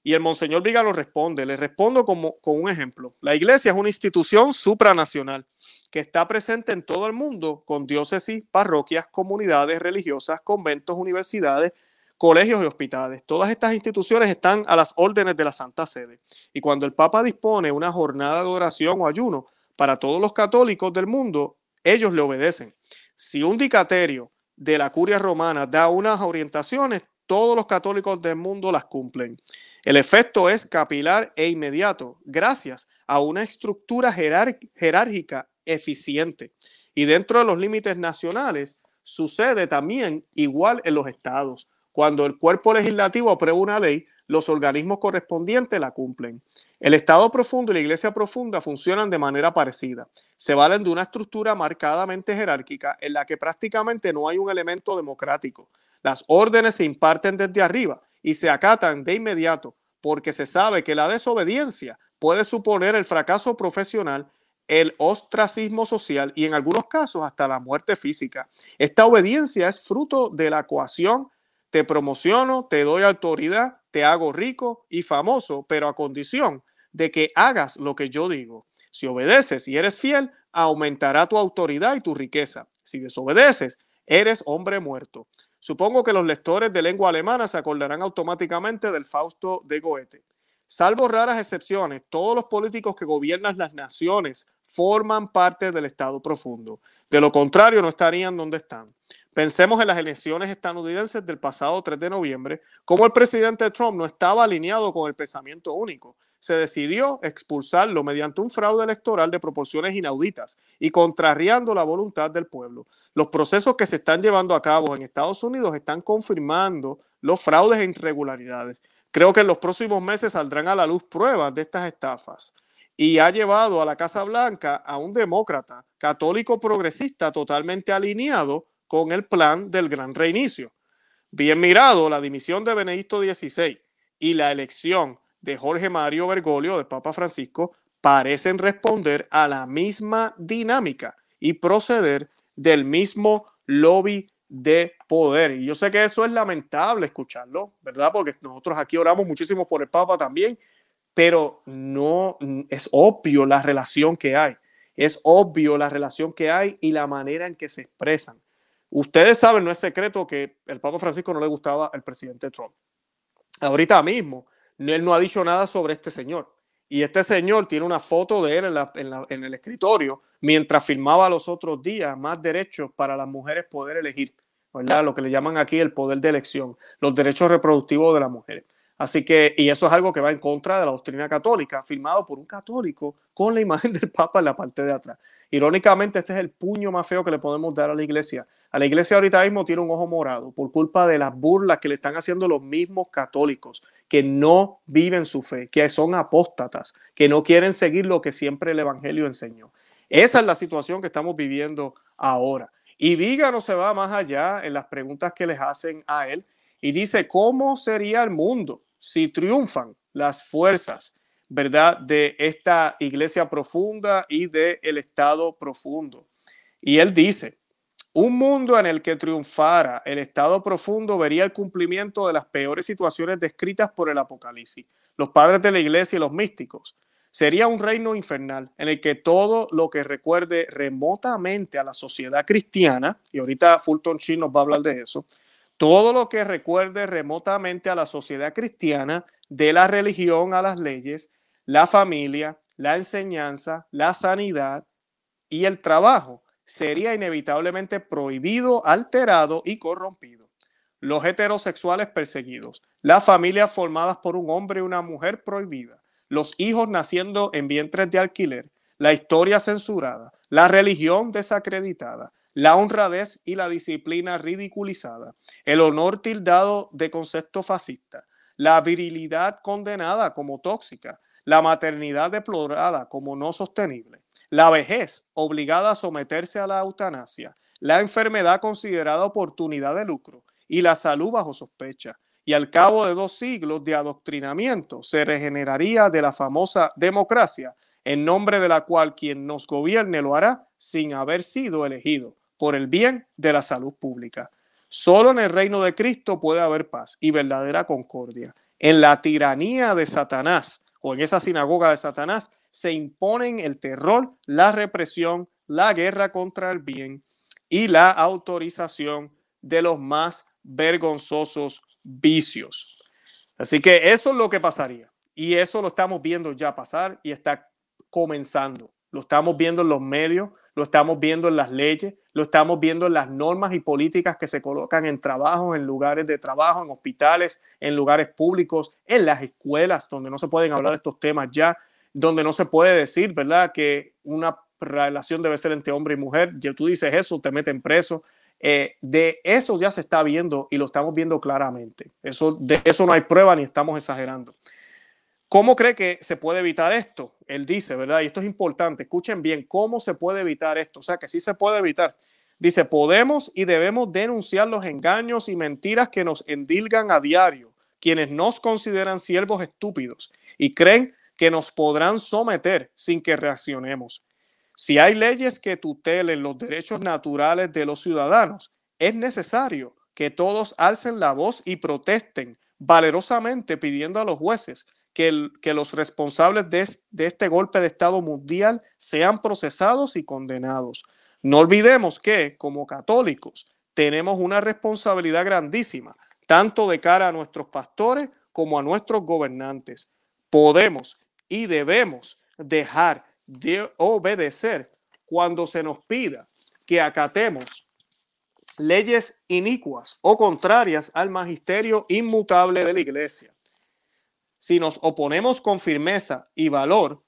Y el Monseñor Vigalo responde, le respondo como, con un ejemplo. La iglesia es una institución supranacional que está presente en todo el mundo con diócesis, parroquias, comunidades religiosas, conventos, universidades, colegios y hospitales. Todas estas instituciones están a las órdenes de la Santa Sede. Y cuando el Papa dispone una jornada de oración o ayuno para todos los católicos del mundo, ellos le obedecen. Si un dicaterio de la curia romana da unas orientaciones, todos los católicos del mundo las cumplen. El efecto es capilar e inmediato, gracias a una estructura jerárquica eficiente. Y dentro de los límites nacionales sucede también igual en los estados. Cuando el cuerpo legislativo aprueba una ley, los organismos correspondientes la cumplen. El Estado profundo y la Iglesia profunda funcionan de manera parecida. Se valen de una estructura marcadamente jerárquica en la que prácticamente no hay un elemento democrático. Las órdenes se imparten desde arriba y se acatan de inmediato porque se sabe que la desobediencia puede suponer el fracaso profesional, el ostracismo social y en algunos casos hasta la muerte física. Esta obediencia es fruto de la coacción. Te promociono, te doy autoridad, te hago rico y famoso, pero a condición de que hagas lo que yo digo. Si obedeces y eres fiel, aumentará tu autoridad y tu riqueza. Si desobedeces, eres hombre muerto. Supongo que los lectores de lengua alemana se acordarán automáticamente del Fausto de Goethe. Salvo raras excepciones, todos los políticos que gobiernan las naciones forman parte del Estado profundo. De lo contrario, no estarían donde están. Pensemos en las elecciones estadounidenses del pasado 3 de noviembre, como el presidente Trump no estaba alineado con el pensamiento único. Se decidió expulsarlo mediante un fraude electoral de proporciones inauditas y contrariando la voluntad del pueblo. Los procesos que se están llevando a cabo en Estados Unidos están confirmando los fraudes e irregularidades. Creo que en los próximos meses saldrán a la luz pruebas de estas estafas y ha llevado a la Casa Blanca a un demócrata católico progresista totalmente alineado con el plan del gran reinicio. Bien mirado, la dimisión de Benedicto XVI y la elección de Jorge Mario Bergoglio, del Papa Francisco, parecen responder a la misma dinámica y proceder del mismo lobby de poder. Y yo sé que eso es lamentable escucharlo, ¿verdad? Porque nosotros aquí oramos muchísimo por el Papa también, pero no es obvio la relación que hay. Es obvio la relación que hay y la manera en que se expresan. Ustedes saben, no es secreto que el Papa Francisco no le gustaba al presidente Trump. Ahorita mismo, él no ha dicho nada sobre este señor. Y este señor tiene una foto de él en, el escritorio mientras firmaba los otros días más derechos para las mujeres poder elegir, ¿verdad? Lo que le llaman aquí el poder de elección, los derechos reproductivos de las mujeres. Así que, y eso es algo que va en contra de la doctrina católica, firmado por un católico con la imagen del Papa en la parte de atrás. Irónicamente, este es el puño más feo que le podemos dar a la iglesia. A la iglesia ahorita mismo tiene un ojo morado por culpa de las burlas que le están haciendo los mismos católicos que no viven su fe, que son apóstatas, que no quieren seguir lo que siempre el Evangelio enseñó. Esa es la situación que estamos viviendo ahora. Y no se va más allá en las preguntas que les hacen a él y dice, ¿cómo sería el mundo si triunfan las fuerzas ¿verdad? De esta iglesia profunda y del el Estado profundo. Y él dice, un mundo en el que triunfara el Estado profundo vería el cumplimiento de las peores situaciones descritas por el Apocalipsis, los padres de la iglesia y los místicos. Sería un reino infernal en el que todo lo que recuerde remotamente a la sociedad cristiana, y ahorita Fulton Sheen nos va a hablar de eso, todo lo que recuerde remotamente a la sociedad cristiana, de la religión a las leyes, la familia, la enseñanza, la sanidad y el trabajo sería inevitablemente prohibido, alterado y corrompido. Los heterosexuales perseguidos, las familias formadas por un hombre y una mujer prohibida, los hijos naciendo en vientres de alquiler, la historia censurada, la religión desacreditada, la honradez y la disciplina ridiculizada, el honor tildado de concepto fascista, la virilidad condenada como tóxica, la maternidad deplorada como no sostenible, la vejez obligada a someterse a la eutanasia, la enfermedad considerada oportunidad de lucro y la salud bajo sospecha. Y al cabo de dos siglos de adoctrinamiento se regeneraría de la famosa democracia, en nombre de la cual quien nos gobierne lo hará sin haber sido elegido, por el bien de la salud pública. Solo en el reino de Cristo puede haber paz y verdadera concordia En la tiranía de Satanás o en esa sinagoga de Satanás se imponen el terror, la represión, la guerra contra el bien y la autorización de los más vergonzosos vicios. Así que eso es lo que pasaría. Y eso lo estamos viendo ya pasar y está comenzando. Lo estamos viendo en los medios, lo estamos viendo en las leyes, lo estamos viendo en las normas y políticas que se colocan en trabajo, en lugares de trabajo, en hospitales, en lugares públicos, en las escuelas, donde no se pueden hablar estos temas ya, donde no se puede decir, ¿verdad?, que una relación debe ser entre hombre y mujer. Ya tú dices eso, te meten preso. Eh, de eso ya se está viendo y lo estamos viendo claramente. Eso, de eso no hay prueba ni estamos exagerando. ¿Cómo cree que se puede evitar esto? Él dice, ¿verdad? Y esto es importante. Escuchen bien, ¿cómo se puede evitar esto? O sea, que sí se puede evitar. Dice, podemos y debemos denunciar los engaños y mentiras que nos endilgan a diario, quienes nos consideran siervos estúpidos y creen que nos podrán someter sin que reaccionemos. Si hay leyes que tutelen los derechos naturales de los ciudadanos, es necesario que todos alcen la voz y protesten valerosamente pidiendo a los jueces que, los responsables de, de este golpe de Estado mundial sean procesados y condenados. No olvidemos que como católicos tenemos una responsabilidad grandísima, tanto de cara a nuestros pastores como a nuestros gobernantes. Podemos y debemos dejar de obedecer cuando se nos pida que acatemos leyes inicuas o contrarias al magisterio inmutable de la iglesia. Si nos oponemos con firmeza y valor,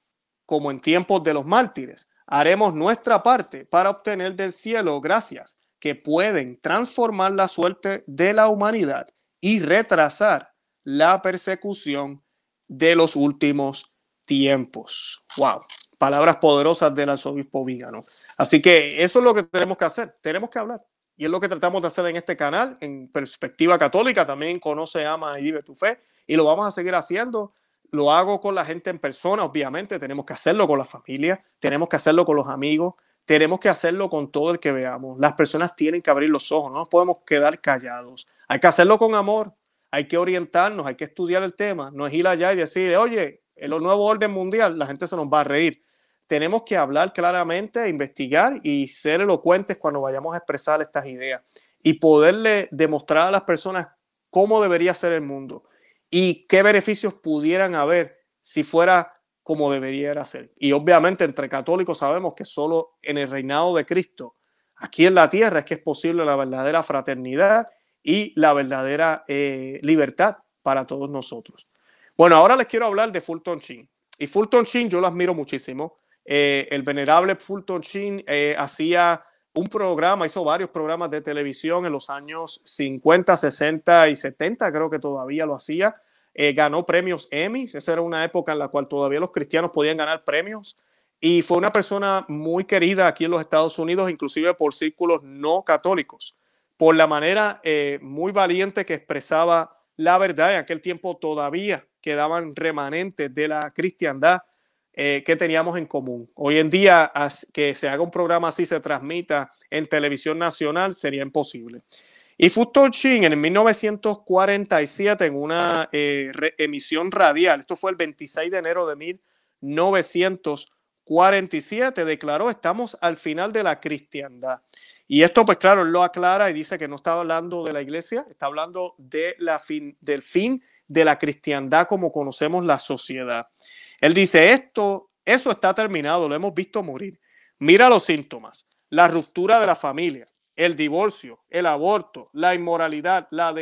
como en tiempos de los mártires, haremos nuestra parte para obtener del cielo gracias que pueden transformar la suerte de la humanidad y retrasar la persecución de los últimos tiempos. Wow, palabras poderosas del arzobispo Vígano. Así que eso es lo que tenemos que hacer, tenemos que hablar. Y es lo que tratamos de hacer en este canal, en Perspectiva Católica, también conoce, ama y vive tu fe y lo vamos a seguir haciendo. Lo hago con la gente en persona, obviamente, tenemos que hacerlo con la familia, tenemos que hacerlo con los amigos, tenemos que hacerlo con todo el que veamos. Las personas tienen que abrir los ojos, no nos podemos quedar callados. Hay que hacerlo con amor, hay que orientarnos, hay que estudiar el tema, no es ir allá y decir, oye, el nuevo orden mundial, la gente se nos va a reír. Tenemos que hablar claramente, investigar y ser elocuentes cuando vayamos a expresar estas ideas y poderle demostrar a las personas cómo debería ser el mundo y qué beneficios pudieran haber si fuera como debería ser. Y obviamente entre católicos sabemos que solo en el reinado de Cristo, aquí en la tierra, es que es posible la verdadera fraternidad y la verdadera eh, libertad para todos nosotros. Bueno, ahora les quiero hablar de Fulton Sheen. Y Fulton Sheen yo lo admiro muchísimo. Eh, el venerable Fulton Sheen eh, hacía un programa, hizo varios programas de televisión en los años 50, 60 y 70, creo que todavía lo hacía. Eh, ganó premios Emmy, esa era una época en la cual todavía los cristianos podían ganar premios. Y fue una persona muy querida aquí en los Estados Unidos, inclusive por círculos no católicos, por la manera eh, muy valiente que expresaba la verdad. En aquel tiempo todavía quedaban remanentes de la cristiandad eh, que teníamos en común. Hoy en día, que se haga un programa así, se transmita en televisión nacional, sería imposible. Y Fulton Sheen en 1947, en una eh, emisión radial, esto fue el 26 de enero de 1947, declaró, estamos al final de la cristiandad. Y esto, pues claro, lo aclara y dice que no está hablando de la iglesia, está hablando de la fin, del fin de la cristiandad como conocemos la sociedad. Él dice, esto, eso está terminado, lo hemos visto morir. Mira los síntomas, la ruptura de la familia, el divorcio, el aborto, la inmoralidad, la,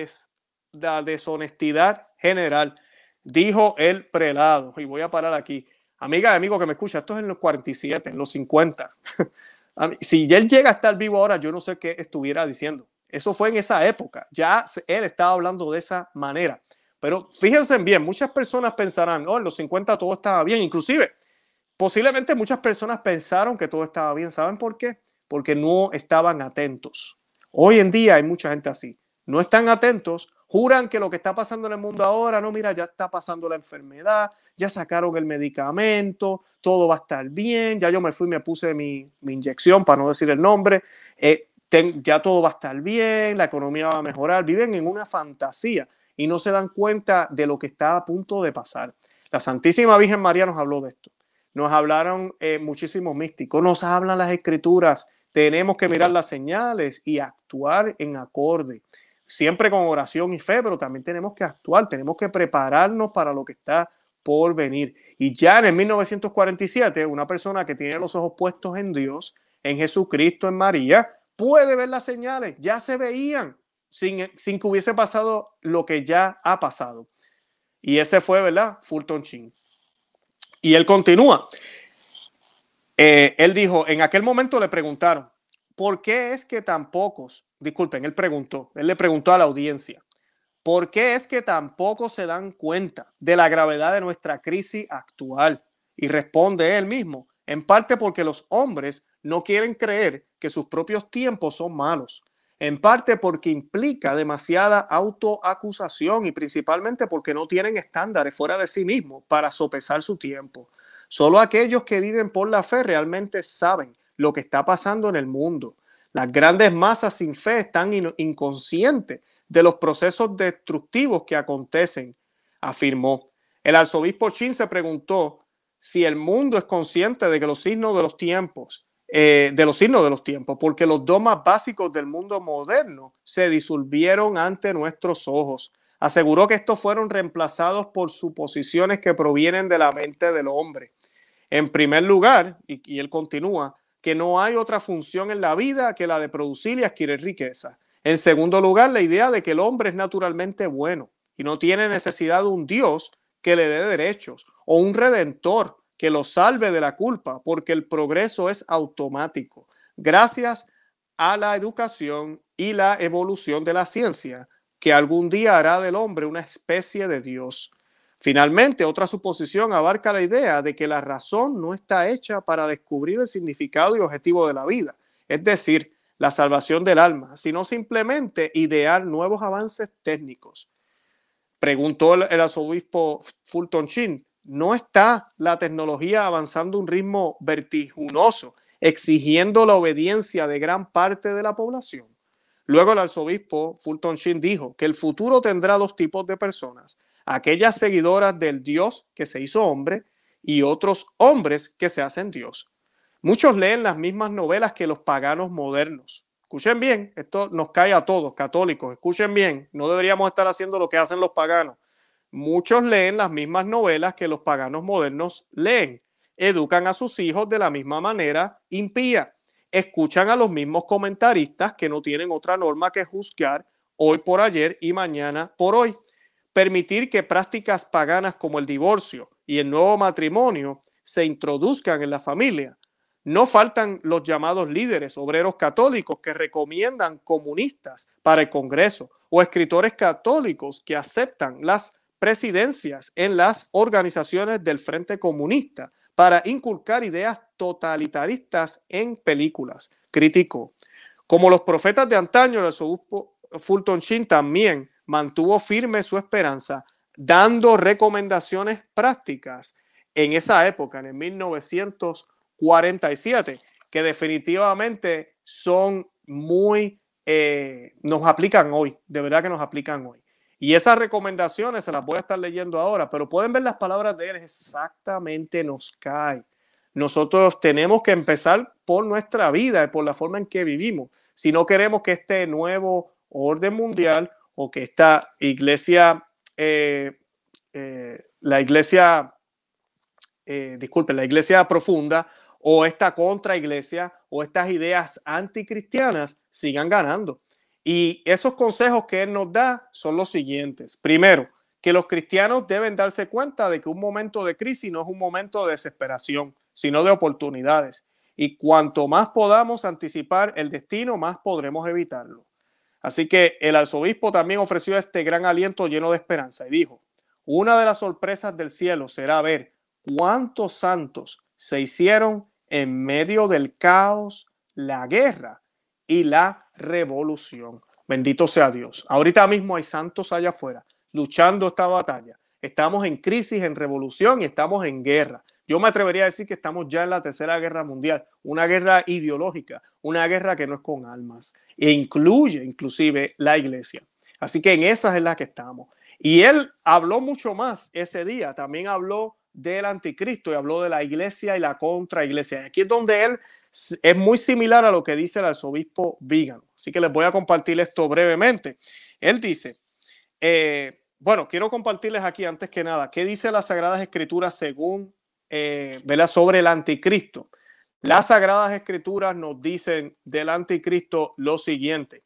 la deshonestidad general, dijo el prelado. Y voy a parar aquí. Amiga amigo que me escucha, esto es en los 47, en los 50. si él llega a estar vivo ahora, yo no sé qué estuviera diciendo. Eso fue en esa época. Ya él estaba hablando de esa manera. Pero fíjense bien, muchas personas pensarán, oh, en los 50 todo estaba bien, inclusive posiblemente muchas personas pensaron que todo estaba bien. ¿Saben por qué? Porque no estaban atentos. Hoy en día hay mucha gente así. No están atentos, juran que lo que está pasando en el mundo ahora, no, mira, ya está pasando la enfermedad, ya sacaron el medicamento, todo va a estar bien, ya yo me fui, me puse mi, inyección, para no decir el nombre, eh, ya todo va a estar bien, la economía va a mejorar, viven en una fantasía y no se dan cuenta de lo que está a punto de pasar. La Santísima Virgen María nos habló de esto. Nos hablaron eh, muchísimos místicos, nos hablan las escrituras. Tenemos que mirar las señales y actuar en acorde, siempre con oración y fe, pero también tenemos que actuar, tenemos que prepararnos para lo que está por venir. Y ya en el 1947, una persona que tiene los ojos puestos en Dios, en Jesucristo, en María, puede ver las señales, ya se veían, sin, sin que hubiese pasado lo que ya ha pasado. Y ese fue, ¿verdad? Fulton Chin. Y él continúa. Eh, él dijo, en aquel momento le preguntaron, ¿por qué es que tan pocos, disculpen, él preguntó, él le preguntó a la audiencia, ¿por qué es que tan pocos se dan cuenta de la gravedad de nuestra crisis actual? Y responde él mismo, en parte porque los hombres no quieren creer que sus propios tiempos son malos, en parte porque implica demasiada autoacusación y principalmente porque no tienen estándares fuera de sí mismos para sopesar su tiempo. Solo aquellos que viven por la fe realmente saben lo que está pasando en el mundo. Las grandes masas sin fe están inconscientes de los procesos destructivos que acontecen, afirmó. El arzobispo Chin se preguntó si el mundo es consciente de que los signos de los tiempos eh, de los signos de los tiempos, porque los dogmas básicos del mundo moderno se disolvieron ante nuestros ojos. Aseguró que estos fueron reemplazados por suposiciones que provienen de la mente del hombre. En primer lugar, y, y él continúa, que no hay otra función en la vida que la de producir y adquirir riqueza. En segundo lugar, la idea de que el hombre es naturalmente bueno y no tiene necesidad de un Dios que le dé derechos o un redentor que lo salve de la culpa, porque el progreso es automático, gracias a la educación y la evolución de la ciencia, que algún día hará del hombre una especie de Dios. Finalmente, otra suposición abarca la idea de que la razón no está hecha para descubrir el significado y objetivo de la vida, es decir, la salvación del alma, sino simplemente idear nuevos avances técnicos. Preguntó el, arzobispo Fulton Sheen, no está la tecnología avanzando a un ritmo vertiginoso, exigiendo la obediencia de gran parte de la población. Luego el arzobispo Fulton Sheen dijo que el futuro tendrá dos tipos de personas, aquellas seguidoras del Dios que se hizo hombre y otros hombres que se hacen Dios. Muchos leen las mismas novelas que los paganos modernos. Escuchen bien, esto nos cae a todos, católicos, escuchen bien, no deberíamos estar haciendo lo que hacen los paganos. Muchos leen las mismas novelas que los paganos modernos leen. Educan a sus hijos de la misma manera impía. Escuchan a los mismos comentaristas que no tienen otra norma que juzgar hoy por ayer y mañana por hoy. Permitir que prácticas paganas como el divorcio y el nuevo matrimonio se introduzcan en la familia. No faltan los llamados líderes obreros católicos que recomiendan comunistas para el Congreso o escritores católicos que aceptan las presidencias en las organizaciones del Frente Comunista para inculcar ideas totalitaristas en películas. Criticó. Como los profetas de antaño, el Fulton Sheen también mantuvo firme su esperanza, dando recomendaciones prácticas en esa época, en el 1947, que definitivamente son muy, eh, nos aplican hoy, de verdad que nos aplican hoy. Y esas recomendaciones se las voy a estar leyendo ahora, pero pueden ver las palabras de él, exactamente nos cae. Nosotros tenemos que empezar por nuestra vida y por la forma en que vivimos. Si no queremos que este nuevo orden mundial o que esta iglesia, eh, eh, la iglesia, eh, la iglesia profunda o esta contra iglesia o estas ideas anticristianas sigan ganando. Y esos consejos que él nos da son los siguientes. Primero, que los cristianos deben darse cuenta de que un momento de crisis no es un momento de desesperación, sino de oportunidades. Y cuanto más podamos anticipar el destino, más podremos evitarlo. Así que el arzobispo también ofreció este gran aliento lleno de esperanza y dijo, una de las sorpresas del cielo será ver cuántos santos se hicieron en medio del caos, la guerra y la revolución. Bendito sea Dios. Ahorita mismo hay santos allá afuera luchando esta batalla. Estamos en crisis, en revolución y estamos en guerra. Yo me atrevería a decir que estamos ya en la tercera guerra mundial, una guerra ideológica, una guerra que no es con almas e incluye inclusive la iglesia. Así que en esas es la que estamos. Y él habló mucho más ese día, también habló del anticristo y habló de la iglesia y la contraiglesia. Aquí es donde él es muy similar a lo que dice el arzobispo Vigan. Así que les voy a compartir esto brevemente. Él dice, eh, bueno, quiero compartirles aquí antes que nada, ¿qué dice las Sagradas Escrituras según, eh, sobre el anticristo? Las Sagradas Escrituras nos dicen del anticristo lo siguiente.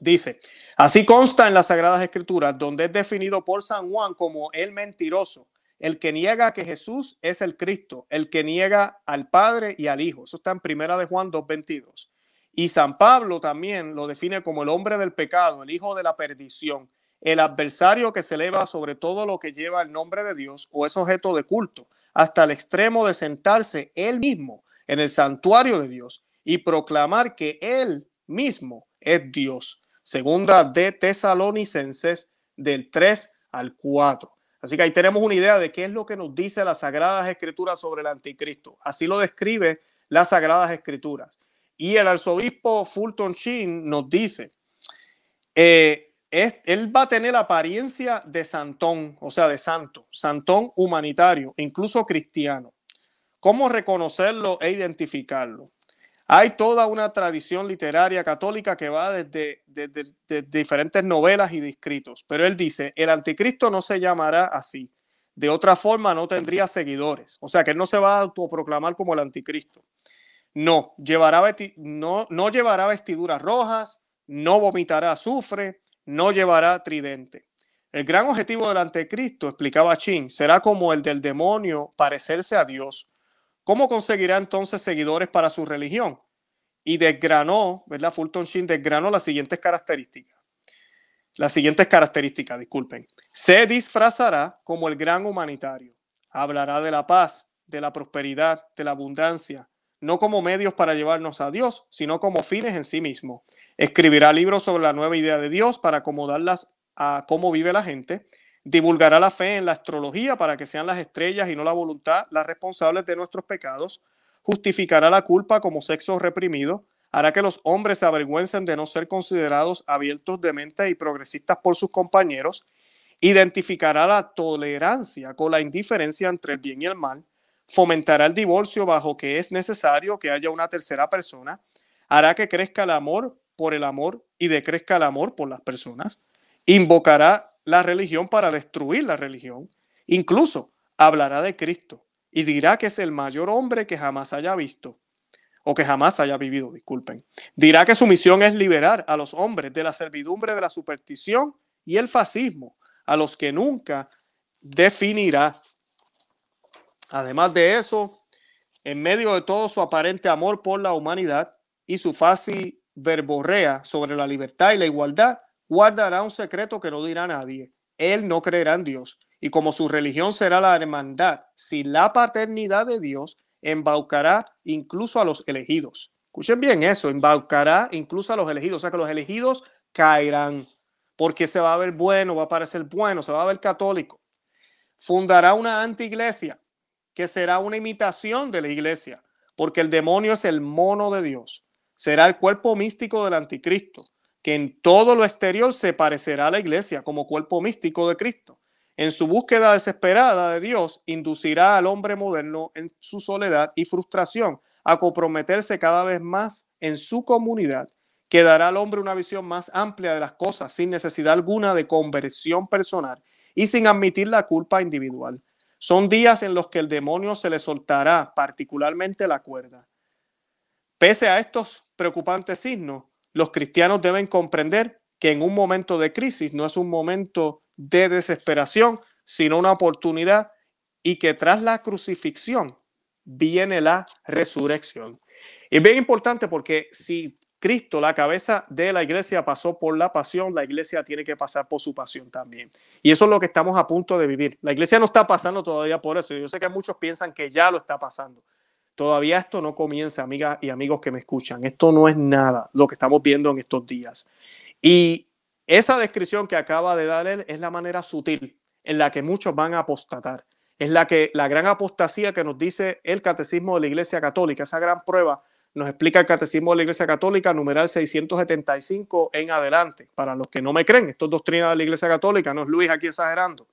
Dice, así consta en las Sagradas Escrituras, donde es definido por San Juan como el mentiroso, el que niega que Jesús es el Cristo, el que niega al Padre y al Hijo. Eso está en Primera de Juan 2.22. Y San Pablo también lo define como el hombre del pecado, el hijo de la perdición, el adversario que se eleva sobre todo lo que lleva el nombre de Dios o es objeto de culto, hasta el extremo de sentarse él mismo en el santuario de Dios y proclamar que él mismo es Dios. Segunda de Tesalonicenses del 3 al 4. Así que ahí tenemos una idea de qué es lo que nos dice las Sagradas Escrituras sobre el anticristo. Así lo describe las Sagradas Escrituras. Y el arzobispo Fulton Sheen nos dice, eh, él va a tener la apariencia de santón, o sea, de santo, santón humanitario, incluso cristiano. ¿Cómo reconocerlo e identificarlo? Hay toda una tradición literaria católica que va desde, diferentes novelas y escritos, pero él dice, el anticristo no se llamará así. De otra forma no tendría seguidores. O sea, que él no se va a autoproclamar como el anticristo. No, llevará no, no llevará vestiduras rojas, no vomitará azufre, no llevará tridente. El gran objetivo del anticristo, explicaba Chin, será como el del demonio parecerse a Dios ¿Cómo conseguirá entonces seguidores para su religión? Y desgranó, ¿verdad? Fulton Sheen desgranó las siguientes características. Las siguientes características, disculpen. Se disfrazará como el gran humanitario. Hablará de la paz, de la prosperidad, de la abundancia, no como medios para llevarnos a Dios, sino como fines en sí mismo. Escribirá libros sobre la nueva idea de Dios para acomodarlas a cómo vive la gente divulgará la fe en la astrología para que sean las estrellas y no la voluntad las responsables de nuestros pecados, justificará la culpa como sexo reprimido, hará que los hombres se avergüencen de no ser considerados abiertos de mente y progresistas por sus compañeros, identificará la tolerancia con la indiferencia entre el bien y el mal, fomentará el divorcio bajo que es necesario que haya una tercera persona, hará que crezca el amor por el amor y decrezca el amor por las personas, invocará la religión para destruir la religión. Incluso hablará de Cristo y dirá que es el mayor hombre que jamás haya visto o que jamás haya vivido, disculpen. Dirá que su misión es liberar a los hombres de la servidumbre de la superstición y el fascismo, a los que nunca definirá. Además de eso, en medio de todo su aparente amor por la humanidad y su fácil verborrea sobre la libertad y la igualdad, guardará un secreto que no dirá nadie. Él no creerá en Dios. Y como su religión será la hermandad sin la paternidad de Dios, embaucará incluso a los elegidos. Escuchen bien eso, embaucará incluso a los elegidos. O sea que los elegidos caerán porque se va a ver bueno, va a parecer bueno, se va a ver católico. Fundará una antiiglesia que será una imitación de la iglesia, porque el demonio es el mono de Dios. Será el cuerpo místico del anticristo en todo lo exterior se parecerá a la iglesia como cuerpo místico de Cristo. En su búsqueda desesperada de Dios, inducirá al hombre moderno en su soledad y frustración a comprometerse cada vez más en su comunidad, que dará al hombre una visión más amplia de las cosas sin necesidad alguna de conversión personal y sin admitir la culpa individual. Son días en los que el demonio se le soltará particularmente la cuerda. Pese a estos preocupantes signos, los cristianos deben comprender que en un momento de crisis no es un momento de desesperación, sino una oportunidad y que tras la crucifixión viene la resurrección. Es bien importante porque si Cristo, la cabeza de la iglesia, pasó por la pasión, la iglesia tiene que pasar por su pasión también. Y eso es lo que estamos a punto de vivir. La iglesia no está pasando todavía por eso. Yo sé que muchos piensan que ya lo está pasando. Todavía esto no comienza, amigas y amigos que me escuchan. Esto no es nada lo que estamos viendo en estos días. Y esa descripción que acaba de dar él es la manera sutil en la que muchos van a apostatar. Es la que la gran apostasía que nos dice el catecismo de la Iglesia Católica, esa gran prueba nos explica el Catecismo de la Iglesia Católica, numeral 675 en adelante. Para los que no me creen, esto es doctrina de la Iglesia Católica, no es Luis aquí exagerando,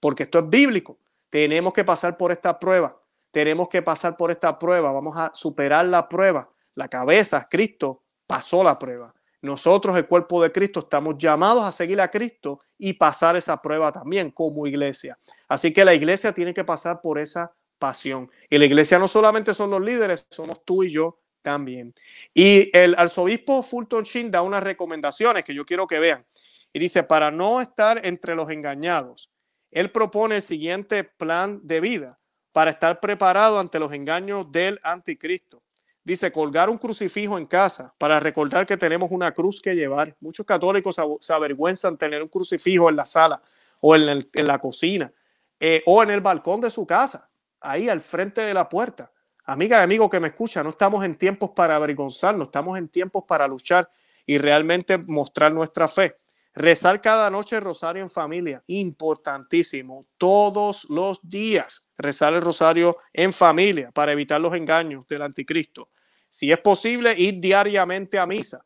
porque esto es bíblico. Tenemos que pasar por esta prueba, tenemos que pasar por esta prueba, vamos a superar la prueba. La cabeza, Cristo, pasó la prueba. Nosotros, el cuerpo de Cristo, estamos llamados a seguir a Cristo y pasar esa prueba también como iglesia. Así que la iglesia tiene que pasar por esa pasión. Y la iglesia no solamente son los líderes, somos tú y yo también. Y el arzobispo Fulton Sheen da unas recomendaciones que yo quiero que vean. Y dice, para no estar entre los engañados, él propone el siguiente plan de vida para estar preparado ante los engaños del anticristo. Dice, colgar un crucifijo en casa para recordar que tenemos una cruz que llevar. Muchos católicos se avergüenzan tener un crucifijo en la sala o en, la cocina eh, o en el balcón de su casa, ahí al frente de la puerta. Amiga y amigo que me escucha, no estamos en tiempos para avergonzarnos, estamos en tiempos para luchar y realmente mostrar nuestra fe. Rezar cada noche el rosario en familia, importantísimo, todos los días. Rezar el rosario en familia para evitar los engaños del anticristo. Si es posible, ir diariamente a misa.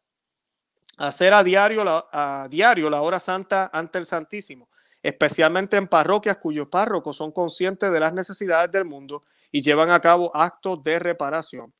Hacer a diario la, a diario la hora santa ante el Santísimo, especialmente en parroquias cuyos párrocos son conscientes de las necesidades del mundo y llevan a cabo actos de reparación.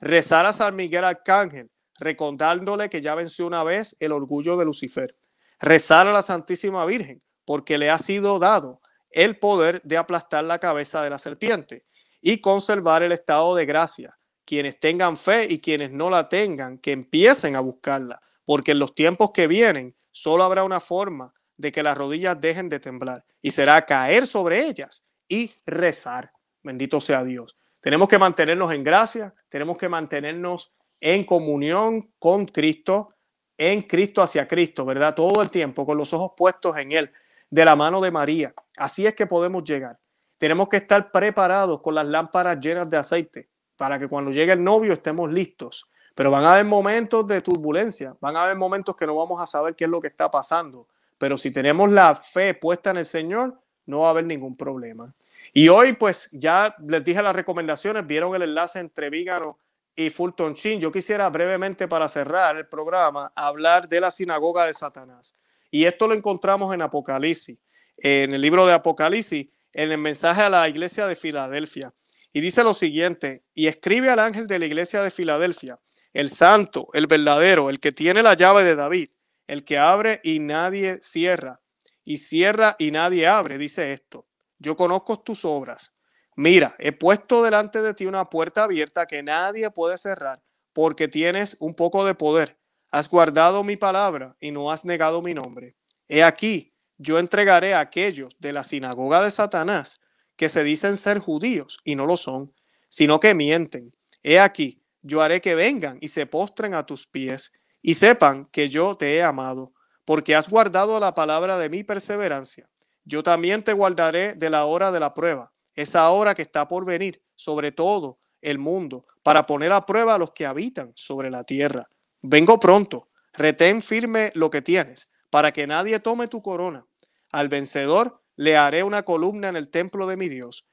Rezar a San Miguel Arcángel, recordándole que ya venció una vez el orgullo de Lucifer rezar a la Santísima Virgen, porque le ha sido dado el poder de aplastar la cabeza de la serpiente y conservar el estado de gracia. Quienes tengan fe y quienes no la tengan, que empiecen a buscarla, porque en los tiempos que vienen solo habrá una forma de que las rodillas dejen de temblar y será caer sobre ellas y rezar. Bendito sea Dios. Tenemos que mantenernos en gracia, tenemos que mantenernos en comunión con Cristo, en Cristo hacia Cristo, ¿verdad? Todo el tiempo con los ojos puestos en Él, de la mano de María. Así es que podemos llegar. Tenemos que estar preparados con las lámparas llenas de aceite para que cuando llegue el novio estemos listos. Pero van a haber momentos de turbulencia, van a haber momentos que no vamos a saber qué es lo que está pasando. Pero si tenemos la fe puesta en el Señor, no va a haber ningún problema. Y hoy, pues ya les dije las recomendaciones, vieron el enlace entre Vígano y Fulton Sheen. Yo quisiera brevemente para cerrar el programa hablar de la sinagoga de Satanás. Y esto lo encontramos en Apocalipsis, en el libro de Apocalipsis, en el mensaje a la iglesia de Filadelfia. Y dice lo siguiente, y escribe al ángel de la iglesia de Filadelfia, el santo, el verdadero, el que tiene la llave de David, el que abre y nadie cierra, y cierra y nadie abre, dice esto. Yo conozco tus obras mira, he puesto delante de ti una puerta abierta que nadie puede cerrar porque tienes un poco de poder. Has guardado mi palabra y no has negado mi nombre. He aquí, yo entregaré a aquellos de la sinagoga de Satanás que se dicen ser judíos y no lo son, sino que mienten. He aquí, yo haré que vengan y se postren a tus pies y sepan que yo te he amado, porque has guardado la palabra de mi perseverancia. Yo también te guardaré de la hora de la prueba esa hora que está por venir sobre todo el mundo, para poner a prueba a los que habitan sobre la tierra. Vengo pronto, retén firme lo que tienes, para que nadie tome tu corona. Al vencedor le haré una columna en el templo de mi Dios,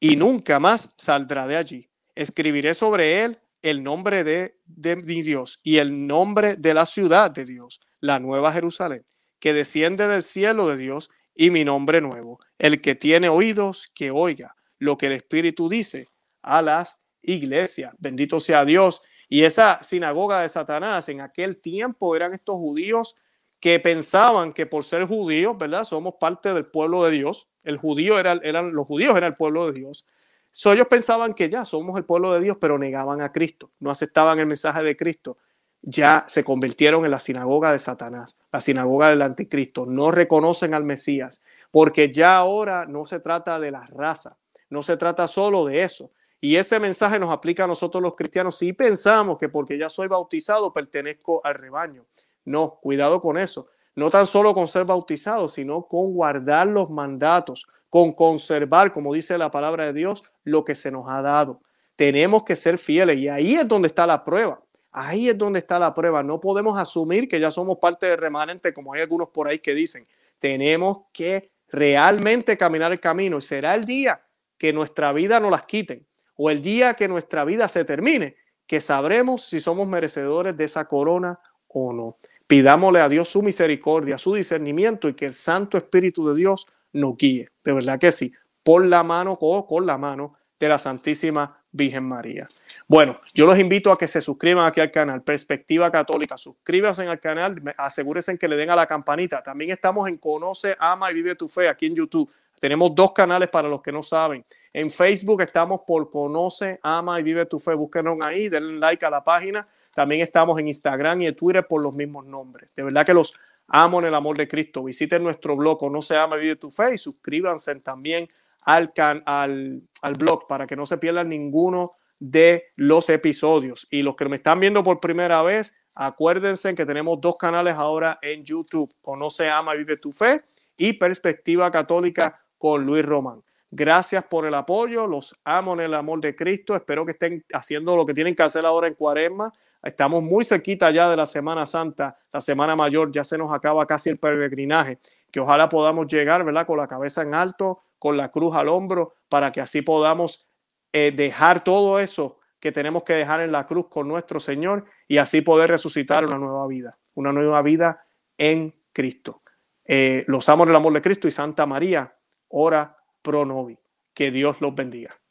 y nunca más saldrá de allí. Escribiré sobre él el nombre de, de mi Dios y el nombre de la ciudad de Dios, la nueva Jerusalén, que desciende del cielo de Dios y mi nombre nuevo. El que tiene oídos, que oiga lo que el Espíritu dice a las iglesias. Bendito sea Dios. Y esa sinagoga de Satanás en aquel tiempo eran estos judíos que pensaban que por ser judíos, ¿verdad? Somos parte del pueblo de Dios. El judío era, eran, los judíos eran el pueblo de Dios. So, ellos pensaban que ya somos el pueblo de Dios, pero negaban a Cristo, no aceptaban el mensaje de Cristo ya se convirtieron en la sinagoga de Satanás, la sinagoga del anticristo. No reconocen al Mesías, porque ya ahora no se trata de la raza, no se trata solo de eso. Y ese mensaje nos aplica a nosotros los cristianos si pensamos que porque ya soy bautizado pertenezco al rebaño. No, cuidado con eso. No tan solo con ser bautizado, sino con guardar los mandatos, con conservar, como dice la palabra de Dios, lo que se nos ha dado. Tenemos que ser fieles y ahí es donde está la prueba. Ahí es donde está la prueba. No podemos asumir que ya somos parte del remanente, como hay algunos por ahí que dicen. Tenemos que realmente caminar el camino y será el día que nuestra vida nos las quiten o el día que nuestra vida se termine, que sabremos si somos merecedores de esa corona o no. Pidámosle a Dios su misericordia, su discernimiento y que el Santo Espíritu de Dios nos guíe. De verdad que sí, por la mano o con la mano de la Santísima Virgen María. Bueno, yo los invito a que se suscriban aquí al canal Perspectiva Católica. Suscríbanse al canal, asegúrense que le den a la campanita. También estamos en Conoce, Ama y Vive tu Fe aquí en YouTube. Tenemos dos canales para los que no saben. En Facebook estamos por Conoce, Ama y Vive tu Fe. Búsquenos ahí, denle like a la página. También estamos en Instagram y en Twitter por los mismos nombres. De verdad que los amo en el amor de Cristo. Visiten nuestro blog Conoce, Ama y Vive tu Fe y suscríbanse también al, al, al blog para que no se pierdan ninguno de los episodios. Y los que me están viendo por primera vez, acuérdense que tenemos dos canales ahora en YouTube. Conoce, ama, vive tu fe y Perspectiva Católica con Luis Román. Gracias por el apoyo, los amo en el amor de Cristo. Espero que estén haciendo lo que tienen que hacer ahora en Cuaresma. Estamos muy cerquita ya de la Semana Santa, la Semana Mayor, ya se nos acaba casi el peregrinaje. Que ojalá podamos llegar, ¿verdad? Con la cabeza en alto, con la cruz al hombro, para que así podamos eh, dejar todo eso que tenemos que dejar en la cruz con nuestro Señor y así poder resucitar una nueva vida, una nueva vida en Cristo. Eh, los amos del amor de Cristo y Santa María, ora pro novi. Que Dios los bendiga.